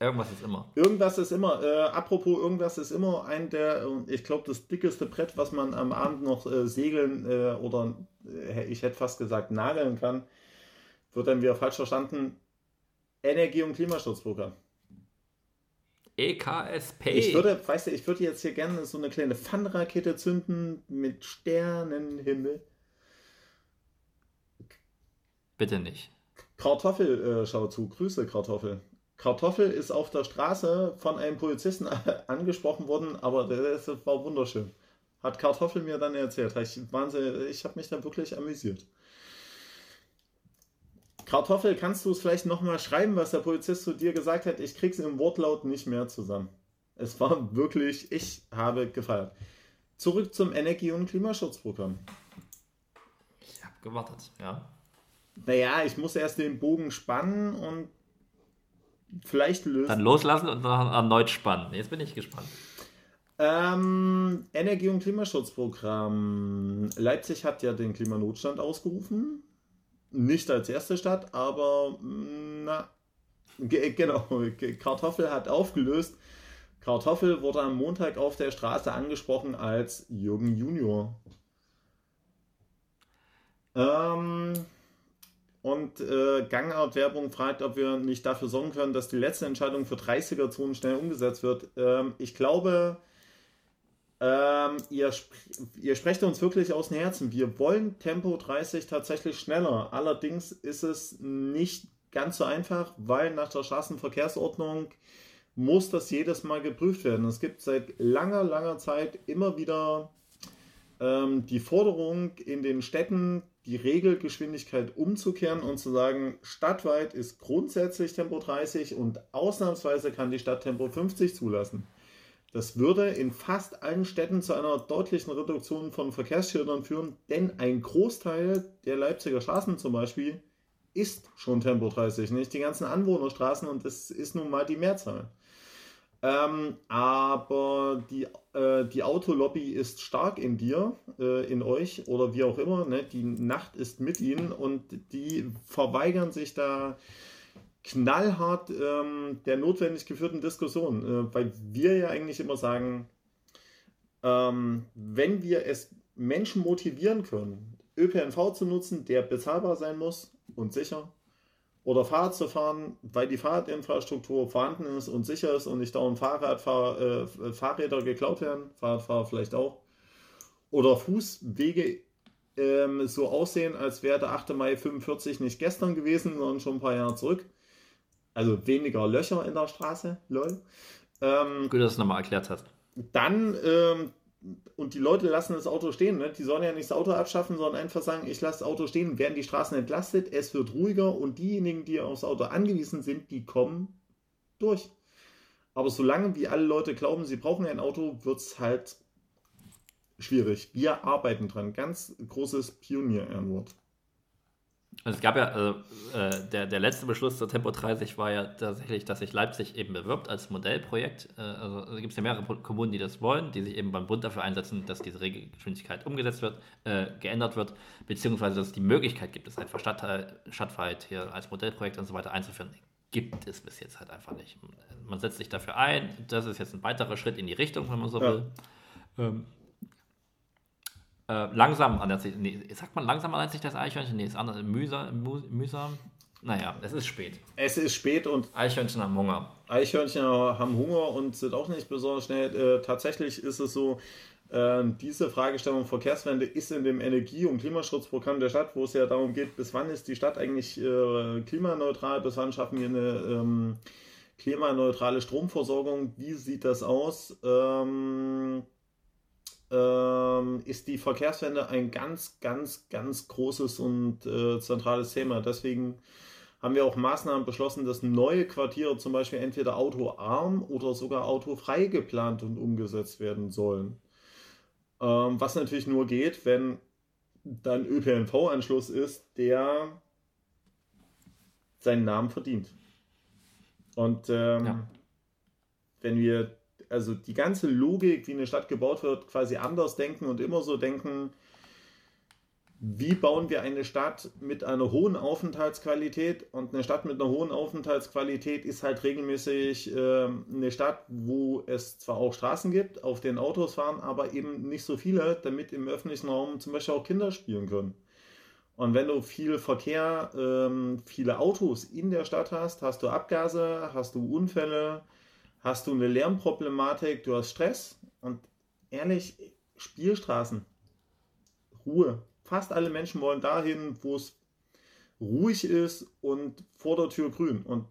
S1: Irgendwas ist immer.
S2: Irgendwas ist immer. Äh, apropos, irgendwas ist immer ein der, ich glaube, das dickeste Brett, was man am Abend noch äh, segeln äh, oder äh, ich hätte fast gesagt nageln kann, wird dann wieder falsch verstanden. Energie- und Klimaschutzprogramm.
S1: EKSP.
S2: Ich würde, weißt du, ich würde jetzt hier gerne so eine kleine Pfannrakete zünden mit Sternenhimmel.
S1: Bitte nicht.
S2: Kartoffel, äh, schau zu. Grüße, Kartoffel. Kartoffel ist auf der Straße von einem Polizisten *laughs* angesprochen worden, aber das war wunderschön. Hat Kartoffel mir dann erzählt. Ich, ich habe mich da wirklich amüsiert. Kartoffel, kannst du es vielleicht nochmal schreiben, was der Polizist zu dir gesagt hat? Ich krieg's im Wortlaut nicht mehr zusammen. Es war wirklich, ich habe gefeiert. Zurück zum Energie- und Klimaschutzprogramm.
S1: Ich habe gewartet, ja.
S2: Naja, ich muss erst den Bogen spannen und vielleicht lösen.
S1: Dann loslassen und dann erneut spannen. Jetzt bin ich gespannt.
S2: Ähm, Energie- und Klimaschutzprogramm. Leipzig hat ja den Klimanotstand ausgerufen. Nicht als erste Stadt, aber na, genau, *laughs* Kartoffel hat aufgelöst. Kartoffel wurde am Montag auf der Straße angesprochen als Jürgen Junior. Ähm, und äh, Gangart-Werbung fragt, ob wir nicht dafür sorgen können, dass die letzte Entscheidung für 30er-Zonen schnell umgesetzt wird. Ähm, ich glaube, ähm, ihr, sp ihr sprecht uns wirklich aus dem Herzen. Wir wollen Tempo 30 tatsächlich schneller. Allerdings ist es nicht ganz so einfach, weil nach der Straßenverkehrsordnung muss das jedes Mal geprüft werden. Es gibt seit langer, langer Zeit immer wieder ähm, die Forderung in den Städten, die Regelgeschwindigkeit umzukehren und zu sagen, stadtweit ist grundsätzlich Tempo 30 und ausnahmsweise kann die Stadt Tempo 50 zulassen. Das würde in fast allen Städten zu einer deutlichen Reduktion von Verkehrsschildern führen, denn ein Großteil der Leipziger Straßen zum Beispiel ist schon Tempo 30, nicht die ganzen Anwohnerstraßen und das ist nun mal die Mehrzahl. Ähm, aber die, äh, die Autolobby ist stark in dir, äh, in euch oder wie auch immer. Ne? Die Nacht ist mit ihnen und die verweigern sich da knallhart ähm, der notwendig geführten Diskussion, äh, weil wir ja eigentlich immer sagen, ähm, wenn wir es Menschen motivieren können, ÖPNV zu nutzen, der bezahlbar sein muss und sicher, oder Fahrrad zu fahren, weil die Fahrradinfrastruktur vorhanden ist und sicher ist und nicht dauernd Fahrradfahr äh, Fahrräder geklaut werden, Fahrradfahrer vielleicht auch, oder Fußwege ähm, so aussehen, als wäre der 8. Mai 45 nicht gestern gewesen, sondern schon ein paar Jahre zurück also weniger Löcher in der Straße, lol.
S1: Ähm, Gut, dass du es nochmal erklärt hast.
S2: Dann, ähm, und die Leute lassen das Auto stehen, ne? die sollen ja nicht das Auto abschaffen, sondern einfach sagen, ich lasse das Auto stehen, werden die Straßen entlastet, es wird ruhiger und diejenigen, die aufs Auto angewiesen sind, die kommen durch. Aber solange wie alle Leute glauben, sie brauchen ein Auto, wird es halt schwierig. Wir arbeiten dran. Ganz großes Pionier-Ehrenwort.
S1: Also es gab ja, also, äh, der, der letzte Beschluss zur Tempo 30 war ja tatsächlich, dass sich Leipzig eben bewirbt als Modellprojekt. Äh, also gibt es ja mehrere Kommunen, die das wollen, die sich eben beim Bund dafür einsetzen, dass diese Regelgeschwindigkeit umgesetzt wird, äh, geändert wird, beziehungsweise dass es die Möglichkeit gibt, es einfach Stadtteil, stadtweit hier als Modellprojekt und so weiter einzuführen. Gibt es bis jetzt halt einfach nicht. Man setzt sich dafür ein, das ist jetzt ein weiterer Schritt in die Richtung, wenn man so ja. will. Ähm, Äh, langsam ändert sich, nee, sagt man langsam ändert sich das Eichhörnchen? Nee, ist anders, mühsam, mühsam. Naja, es ist spät.
S2: Es ist spät und
S1: Eichhörnchen haben Hunger.
S2: Eichhörnchen haben Hunger und sind auch nicht besonders schnell. Äh, tatsächlich ist es so, äh, diese Fragestellung Verkehrswende ist in dem Energie- und Klimaschutzprogramm der Stadt, wo es ja darum geht, bis wann ist die Stadt eigentlich äh, klimaneutral, bis wann schaffen wir eine ähm, klimaneutrale Stromversorgung, wie sieht das aus? Ähm, ähm, ist die Verkehrswende ein ganz, ganz, ganz großes und äh, zentrales Thema. Deswegen haben wir auch Maßnahmen beschlossen, dass neue Quartiere zum Beispiel entweder autoarm oder sogar autofrei geplant und umgesetzt werden sollen. Ähm, was natürlich nur geht, wenn dann ÖPNV-Anschluss ist, der seinen Namen verdient. Und ähm, ja. wenn wir also die ganze Logik, wie eine Stadt gebaut wird, quasi anders denken und immer so denken, wie bauen wir eine Stadt mit einer hohen Aufenthaltsqualität? Und eine Stadt mit einer hohen Aufenthaltsqualität ist halt regelmäßig äh, eine Stadt, wo es zwar auch Straßen gibt, auf denen Autos fahren, aber eben nicht so viele, damit im öffentlichen Raum zum Beispiel auch Kinder spielen können. Und wenn du viel Verkehr, ähm, viele Autos in der Stadt hast, hast du Abgase, hast du Unfälle, hast du eine Lärmproblematik, du hast Stress und ehrlich, Spielstraßen, Ruhe. Fast alle Menschen wollen dahin, wo es ruhig ist und vor der Tür grün. Und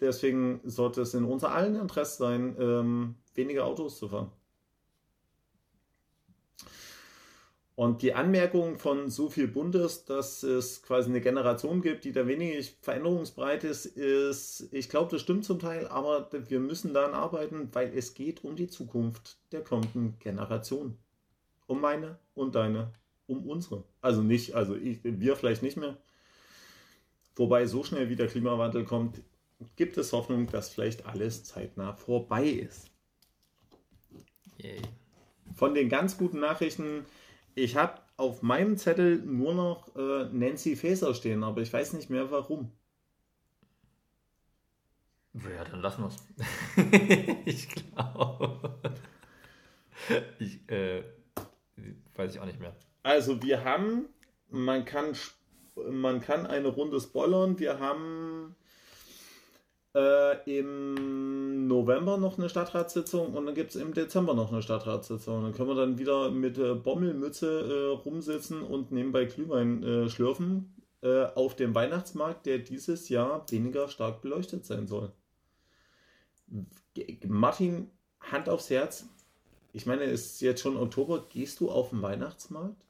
S2: deswegen sollte es in unser allen Interesse sein, ähm, weniger Autos zu fahren. Und die Anmerkung von so viel Bundes, dass es quasi eine Generation gibt, die da wenig veränderungsbereit ist, ist, ich glaube, das stimmt zum Teil, aber wir müssen daran arbeiten, weil es geht um die Zukunft der kommenden Generation. Um meine und deine, um unsere. Also nicht, also ich, wir vielleicht nicht mehr. Wobei so schnell wie der Klimawandel kommt, gibt es Hoffnung, dass vielleicht alles zeitnah vorbei ist. Yay. Von den ganz guten Nachrichten ich habe auf meinem Zettel nur noch äh, Nancy Faeser stehen, aber ich weiß nicht mehr warum.
S1: Ja, dann lassen wir es. *laughs* ich glaube. Ich äh, weiß ich auch nicht mehr.
S2: Also wir haben, man kann, man kann eine Runde spoilern. Wir haben äh, im November noch eine Stadtratssitzung und dann gibt es im Dezember noch eine Stadtratssitzung. Dann können wir dann wieder mit äh, Bommelmütze äh, rumsitzen und nebenbei Glühwein äh, schlürfen äh, auf dem Weihnachtsmarkt, der dieses Jahr weniger stark beleuchtet sein soll. Martin, Hand aufs Herz. Ich meine, es ist jetzt schon Oktober. Gehst du auf den Weihnachtsmarkt?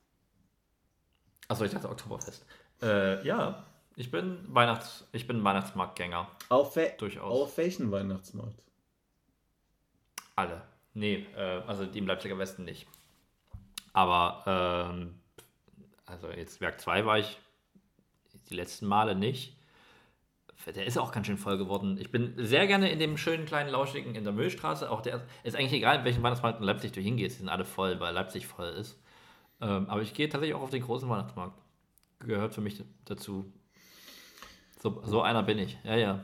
S1: Achso, ich dachte Oktoberfest. Äh, ja, ich bin, Weihnachts-, ich bin Weihnachtsmarktgänger.
S2: Auf, we Durchaus. auf welchen Weihnachtsmarkt?
S1: Alle. Nee, äh, also die im Leipziger Westen nicht. Aber, ähm, also jetzt Werk 2 war ich die letzten Male nicht. Der ist auch ganz schön voll geworden. Ich bin sehr gerne in dem schönen kleinen Lauschigen in der Müllstraße. Auch der ist eigentlich egal, in welchen Weihnachtsmarkt in Leipzig du hingehst. Die sind alle voll, weil Leipzig voll ist. Ähm, aber ich gehe tatsächlich auch auf den großen Weihnachtsmarkt. Gehört für mich dazu. So, so einer bin ich, ja, ja.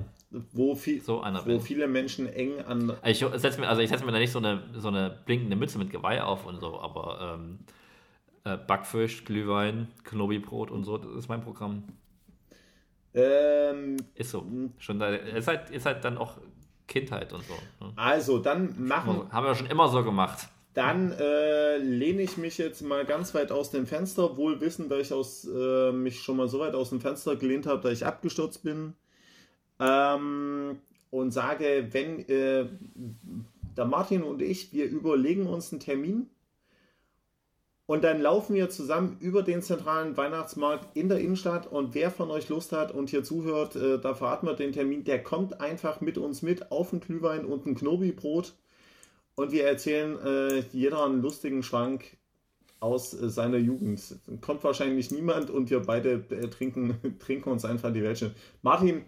S2: Wo, viel, so einer wo viele Menschen eng an.
S1: Ich setze mir, also ich setze mir da nicht so eine, so eine blinkende Mütze mit Geweih auf und so, aber ähm, äh, Backfisch, Glühwein, Knobi-Brot und so, das ist mein Programm. Ähm, ist so. Schon da, ist, halt, ist halt dann auch Kindheit und so.
S2: Ne? Also, dann machen.
S1: Haben wir schon immer so gemacht.
S2: Dann äh, lehne ich mich jetzt mal ganz weit aus dem Fenster, wohl wissend, dass ich aus, äh, mich schon mal so weit aus dem Fenster gelehnt habe, dass ich abgestürzt bin. Ähm, und sage, wenn äh, der Martin und ich, wir überlegen uns einen Termin und dann laufen wir zusammen über den zentralen Weihnachtsmarkt in der Innenstadt und wer von euch Lust hat und hier zuhört, äh, da verraten wir den Termin, der kommt einfach mit uns mit auf ein Glühwein und ein Knobi-Brot. Und wir erzählen äh, jeder einen lustigen Schwank aus äh, seiner Jugend. Kommt wahrscheinlich niemand und wir beide äh, trinken, *laughs* trinken uns einfach die Welt Martin,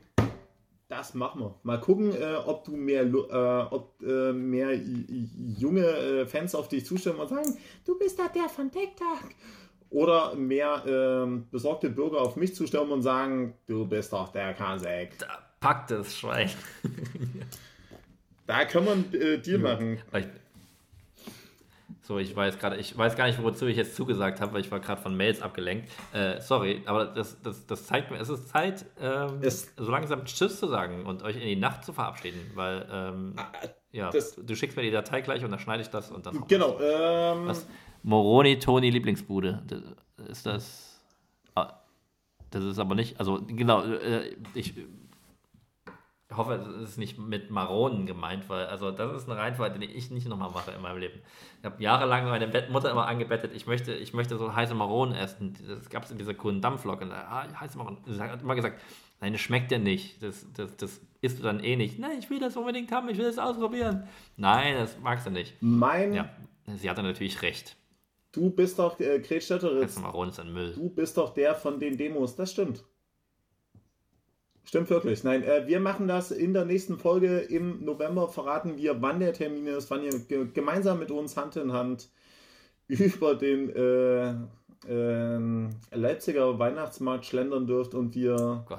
S2: das machen wir. Mal gucken, äh, ob du mehr, äh, ob, äh, mehr junge Fans auf dich zustimmen und sagen, du bist da der von TikTok. Oder mehr ähm, besorgte Bürger auf mich zustimmen und sagen, du bist doch der Kasek.
S1: Da packt das Schwein. *laughs*
S2: Da kann man äh, Deal machen.
S1: So, ich weiß gerade, ich weiß gar nicht, wozu ich jetzt zugesagt habe, weil ich war gerade von Mails abgelenkt. Äh, sorry, aber das, das, das zeigt mir, es ist Zeit, ähm, es so langsam Tschüss zu sagen und euch in die Nacht zu verabschieden, weil ähm, ah, ja, das, du schickst mir die Datei gleich und dann schneide ich das und dann.
S2: Genau. Ähm,
S1: Was? Moroni Toni Lieblingsbude. Ist das? Ah, das ist aber nicht. Also genau. Äh, ich ich hoffe, es ist nicht mit Maronen gemeint, weil also das ist ein Reinfall, den ich nicht nochmal mache in meinem Leben. Ich habe jahrelang meine Mutter immer angebettet, ich möchte, ich möchte so heiße Maronen essen. Das gab es in dieser coolen Dampflok. Und, ah, heiße Maronen. Sie hat immer gesagt, nein, das schmeckt dir nicht. Das, das, das isst du dann eh nicht. Nein, ich will das unbedingt haben, ich will es ausprobieren. Nein, das magst du nicht.
S2: Mein.
S1: Ja, sie hatte natürlich recht.
S2: Du bist doch äh, Kretstädter.
S1: Maronen ist ein Müll.
S2: Du bist doch der von den Demos, das stimmt. Stimmt wirklich. Nein, äh, wir machen das in der nächsten Folge im November. Verraten wir, wann der Termin ist, wann ihr ge gemeinsam mit uns Hand in Hand *laughs* über den äh, äh, Leipziger Weihnachtsmarkt schlendern dürft und wir
S1: oh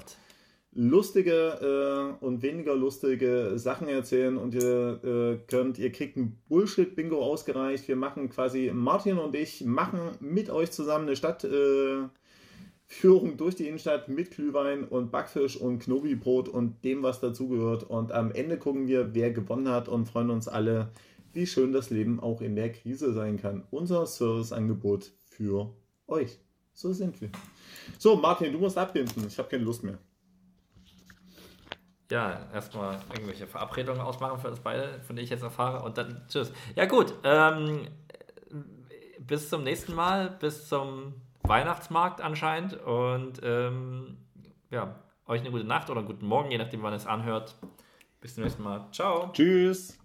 S2: lustige äh, und weniger lustige Sachen erzählen und ihr äh, könnt, ihr kriegt ein Bullshit-Bingo ausgereicht. Wir machen quasi, Martin und ich machen mit euch zusammen eine Stadt äh, Führung durch die Innenstadt mit Glühwein und Backfisch und Knobibrot und dem, was dazugehört. Und am Ende gucken wir, wer gewonnen hat und freuen uns alle, wie schön das Leben auch in der Krise sein kann. Unser Serviceangebot für euch. So sind wir. So, Martin, du musst abbinden. Ich habe keine Lust mehr.
S1: Ja, erstmal irgendwelche Verabredungen ausmachen für uns beide, von denen ich jetzt erfahre. Und dann tschüss. Ja, gut. Ähm, bis zum nächsten Mal. Bis zum Weihnachtsmarkt anscheinend. Und ähm, ja, euch eine gute Nacht oder einen guten Morgen, je nachdem, wann es anhört. Bis zum nächsten Mal. Ciao.
S2: Tschüss.